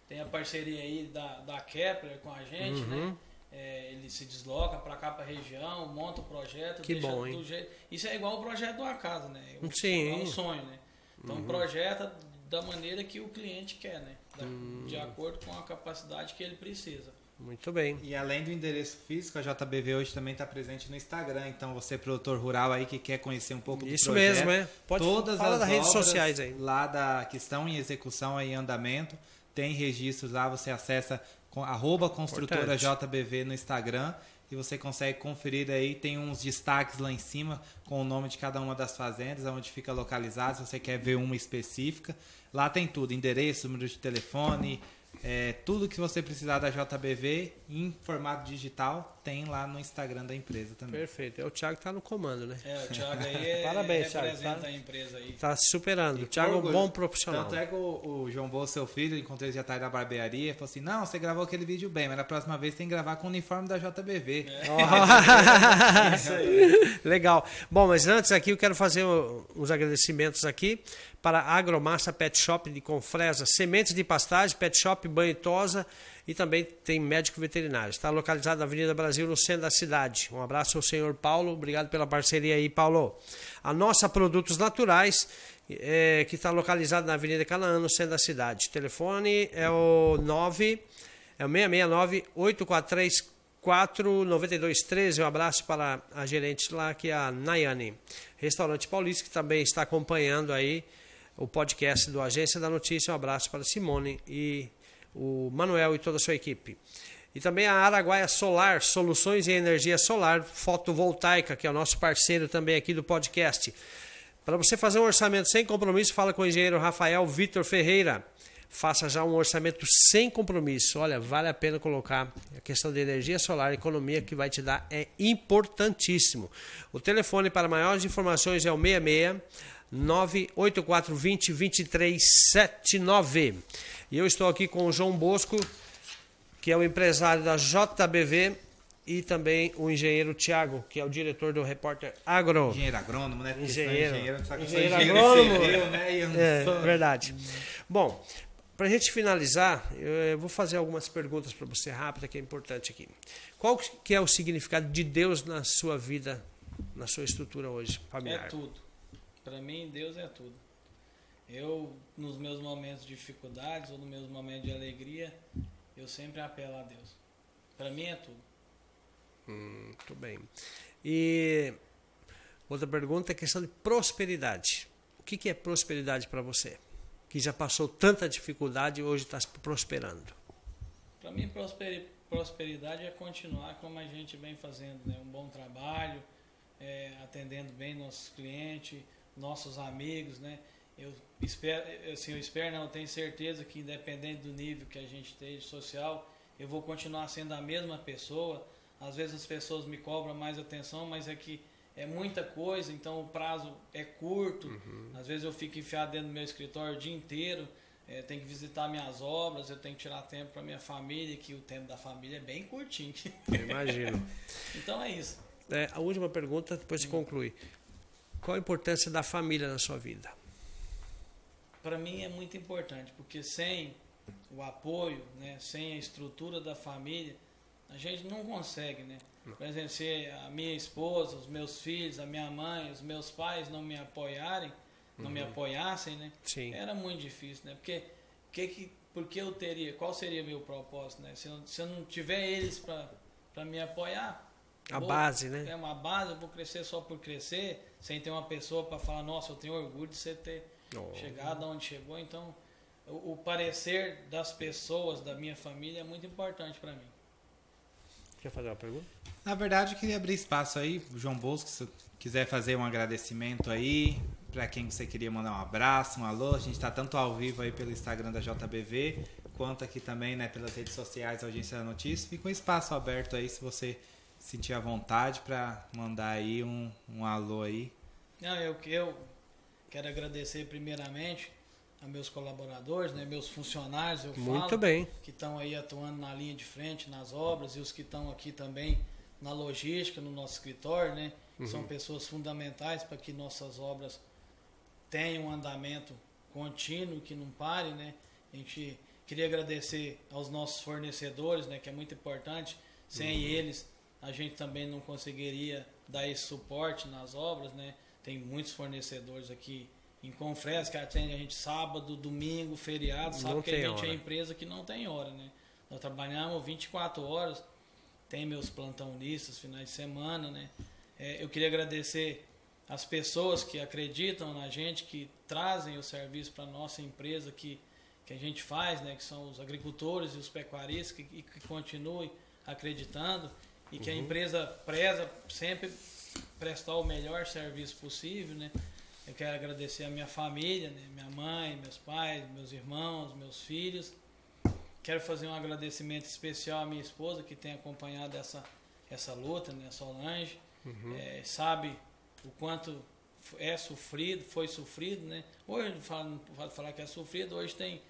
Tem a parceria aí da, da Kepler com a gente, Uhum. né? É, ele se desloca para cá para a região, monta o projeto, Que deixa bom, hein? jeito. Isso é igual o projeto de uma casa, né? O- Sim. É um sonho, né? Então Uhum. projeta da maneira que o cliente quer, né? Da- Hum. De acordo com a capacidade que ele precisa. Muito bem. E além do endereço físico, a JBV hoje também está presente no Instagram. Então, você, produtor rural aí que quer conhecer um pouco do Isso projeto, mesmo, é. Pode todas falar as das redes obras sociais aí. lá da que estão em execução aí em andamento, tem registros lá, você acessa com arroba construtora Importante. JBV no Instagram e você consegue conferir aí, tem uns destaques lá em cima com o nome de cada uma das fazendas, onde fica localizado, se você quer ver uma específica. Lá tem tudo, endereço, número de telefone, É, tudo que você precisar da JBV em formato digital tem lá no Instagram da empresa também. Perfeito. É o Thiago que está no comando, né? É, o Thiago aí é, Parabéns, Thiago, tá? a empresa aí. Está superando. O Thiago é um bom profissional. Tanto é que o, o João Boa, seu filho, encontrei ele já tá aí na barbearia, falou assim, não, você gravou aquele vídeo bem, mas na próxima vez tem que gravar com o uniforme da JBV. Isso aí. Legal. Bom, mas antes aqui eu quero fazer uns agradecimentos aqui para Agromassa Pet Shop de Confresa, sementes de pastagem, Pet Shop Banho Tosa e também tem médico veterinário. Está localizado na Avenida Brasil, no centro da cidade. Um abraço ao senhor Paulo, obrigado pela parceria aí, Paulo. A nossa Produtos Naturais, é, que está localizado na Avenida Canaã, no centro da cidade. O telefone é o 9 é o 669 843 49213. Um abraço para a gerente lá, que é a Nayane. Restaurante Paulista, que também está acompanhando aí o podcast do Agência da Notícia. Um abraço para Simone e o Manuel e toda a sua equipe. E também a Araguaia Solar, soluções em energia solar fotovoltaica, que é o nosso parceiro também aqui do podcast. Para você fazer um orçamento sem compromisso, fala com o engenheiro Rafael Vitor Ferreira. Faça já um orçamento sem compromisso. Olha, vale a pena colocar a questão de energia solar, economia que vai te dar é importantíssimo. O telefone para maiores informações é o 66 98420 2379. E eu estou aqui com o João Bosco, que é o empresário da JBV, e também o engenheiro Tiago, que é o diretor do Repórter Agro. Engenheiro agrônomo, né? Engenheiro. engenheiro, Engenheiro engenheiro agrônomo. civil, né? É, sou- verdade. Bom, para a gente finalizar, eu vou fazer algumas perguntas para você rápida, que é importante aqui. Qual que é o significado de Deus na sua vida, na sua estrutura hoje É familiar? tudo. Para mim, Deus é tudo. Eu, nos meus momentos de dificuldades ou nos meus momentos de alegria, eu sempre apelo a Deus. Para mim é tudo. Muito bem. E outra pergunta é a questão de prosperidade. O que que é prosperidade para você? Que já passou tanta dificuldade e hoje está prosperando. Para mim, prosperi- prosperidade é continuar como a gente vem fazendo, né? Um bom trabalho, é, atendendo bem nossos clientes, nossos amigos, né? Eu espero, assim, eu espero, não, eu tenho certeza que independente do nível que a gente esteja social, eu vou continuar sendo a mesma pessoa. Às vezes as pessoas me cobram mais atenção, mas é que é muita coisa, então o prazo é curto. Às vezes eu fico enfiado dentro do meu escritório o dia inteiro, é, tenho que visitar minhas obras, eu tenho que tirar tempo para minha família, que o tempo da família é bem curtinho. Eu imagino. então é isso. É, a última pergunta, depois se conclui. Qual a importância da família na sua vida? Para mim é muito importante, porque sem o apoio, né, sem a estrutura da família, a gente não consegue, né? Por exemplo, se a minha esposa, os meus filhos, a minha mãe, os meus pais não me apoiarem, não me apoiassem, né? Sim. Era muito difícil, né? Porque que que porque eu teria, qual seria meu propósito, né? Se eu, se eu não tiver eles para me apoiar, A vou- base, né? É uma base, eu vou crescer só por crescer, sem ter uma pessoa para falar, nossa, eu tenho orgulho de você ter Oh. chegado onde chegou. Então, o, o parecer das pessoas, da minha família, é muito importante para mim. Quer fazer uma pergunta? Na verdade, eu queria abrir espaço aí, o João Bosco, se quiser fazer um agradecimento aí, para quem você queria mandar um abraço, um alô, a gente está tanto ao vivo aí pelo Instagram da JBV, quanto aqui também, né, pelas redes sociais da Agência da Notícia. Fica um espaço aberto aí, se você sentir à vontade para mandar aí um, um alô aí. Não, eu, eu quero agradecer primeiramente a meus colaboradores, né, meus funcionários, eu Muito falo, bem. que estão aí atuando na linha de frente, nas obras, e os que estão aqui também na logística, no nosso escritório, né? São pessoas fundamentais para que nossas obras tenham um andamento contínuo, que não pare, né? A gente queria agradecer aos nossos fornecedores, né? Que é muito importante. Sem eles, a gente também não conseguiria dar esse suporte nas obras, né? Tem muitos fornecedores aqui em Confresa que atendem a gente sábado, domingo, feriado, sabe Não que a gente é hora. empresa que não tem hora, né? Nós trabalhamos 24 horas, tem meus plantonistas, finais de semana, né? É, eu queria agradecer as pessoas que acreditam na gente, que trazem o serviço para nossa empresa que, que a gente faz, né? Que são os agricultores e os pecuaristas que, que continuem acreditando e que a empresa preza sempre prestar o melhor serviço possível, né? Eu quero agradecer a minha família, né? minha mãe, meus pais, meus irmãos, meus filhos. quero fazer um agradecimento especial à minha esposa que tem acompanhado essa, essa luta, né, Solange. Uhum. É, sabe o quanto é sofrido, foi sofrido, né? Hoje não pode falar que é sofrido, hoje tem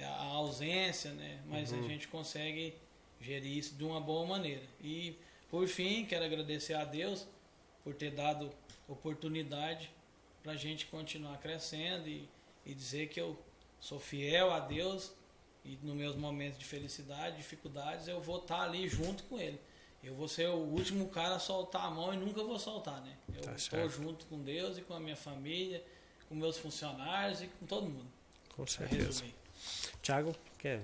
a ausência, né? Mas uhum. a gente consegue gerir isso de uma boa maneira. E por fim, quero agradecer a Deus por ter dado oportunidade para a gente continuar crescendo e, e dizer que eu sou fiel a Deus e nos meus momentos de felicidade, dificuldades, eu vou estar tá ali junto com Ele. Eu vou ser o último cara a soltar a mão e nunca vou soltar, né? Eu tá estou junto com Deus e com a minha família, com meus funcionários e com todo mundo. Com certeza. Tiago, quer?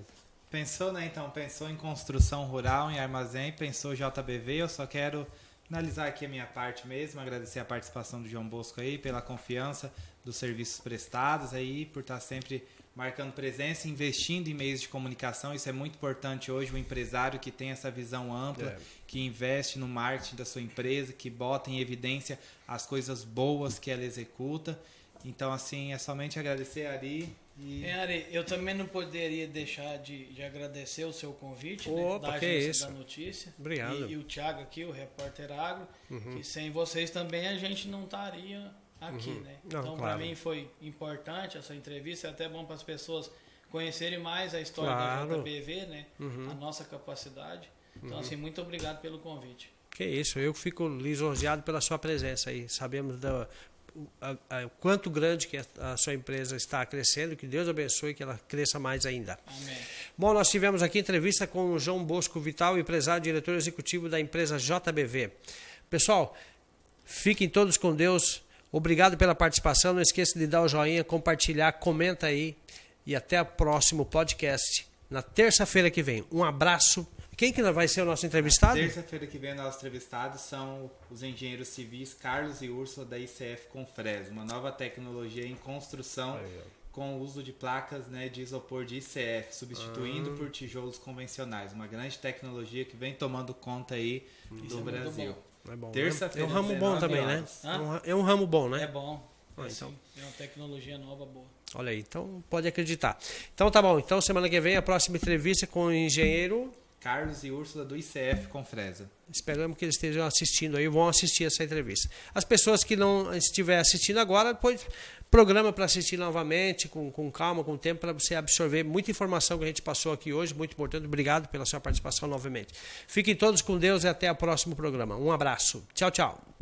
Pensou, né? Então, pensou em construção rural, em armazém, pensou JBV. Eu só quero finalizar aqui a minha parte mesmo, agradecer a participação do João Bosco aí, pela confiança dos serviços prestados aí, por estar sempre marcando presença, investindo em meios de comunicação. Isso é muito importante hoje, o empresário que tem essa visão ampla, é. que investe no marketing da sua empresa, que bota em evidência as coisas boas que ela executa. Então, assim, é somente agradecer Ari. E... Ari, eu também não poderia deixar de, de agradecer o seu convite, Opa, né, da que agência isso. da notícia. Obrigado. E, e, o Thiago aqui, o repórter agro, uhum. que sem vocês também a gente não estaria aqui, uhum. né? Não, então, claro. para mim foi importante essa entrevista, é até bom para as pessoas conhecerem mais a história claro. da JBV, né? Uhum. A nossa capacidade. Então, uhum. assim, muito obrigado pelo convite. Que isso, eu fico lisonjeado pela sua presença aí. Sabemos da, a, a, quanto grande que a, sua empresa está crescendo, que Deus abençoe que ela cresça mais ainda. Amém. Bom, nós tivemos aqui entrevista com o João Bosco Vital, empresário e diretor executivo da empresa JBV. Pessoal, fiquem todos com Deus. Obrigado pela participação. Não esqueça de dar o joinha, compartilhar, comenta aí. E até o próximo podcast, na terça-feira que vem. Um abraço. Quem que vai ser o nosso entrevistado? Terça-feira que vem, o nosso entrevistado são os engenheiros civis Carlos e Úrsula da ICF Confres, uma nova tecnologia em construção aí, com o uso de placas né, de isopor de ICF, substituindo ah. por tijolos convencionais. Uma grande tecnologia que vem tomando conta aí Isso do é Brasil. É bom. Terça-feira. É um ramo bom também, né? É um ramo bom, né? É bom. É, então. é uma tecnologia nova boa. Olha aí, então pode acreditar. Então tá bom. Então semana que vem a próxima entrevista com o engenheiro Carlos e Úrsula do ICF com Fresa. Esperamos que eles estejam assistindo aí, vão assistir essa entrevista. As pessoas que não estiverem assistindo agora, depois programa para assistir novamente, com, com calma, com tempo, para você absorver muita informação que a gente passou aqui hoje, muito importante. Obrigado pela sua participação novamente. Fiquem todos com Deus e até o próximo programa. Um abraço. Tchau, tchau.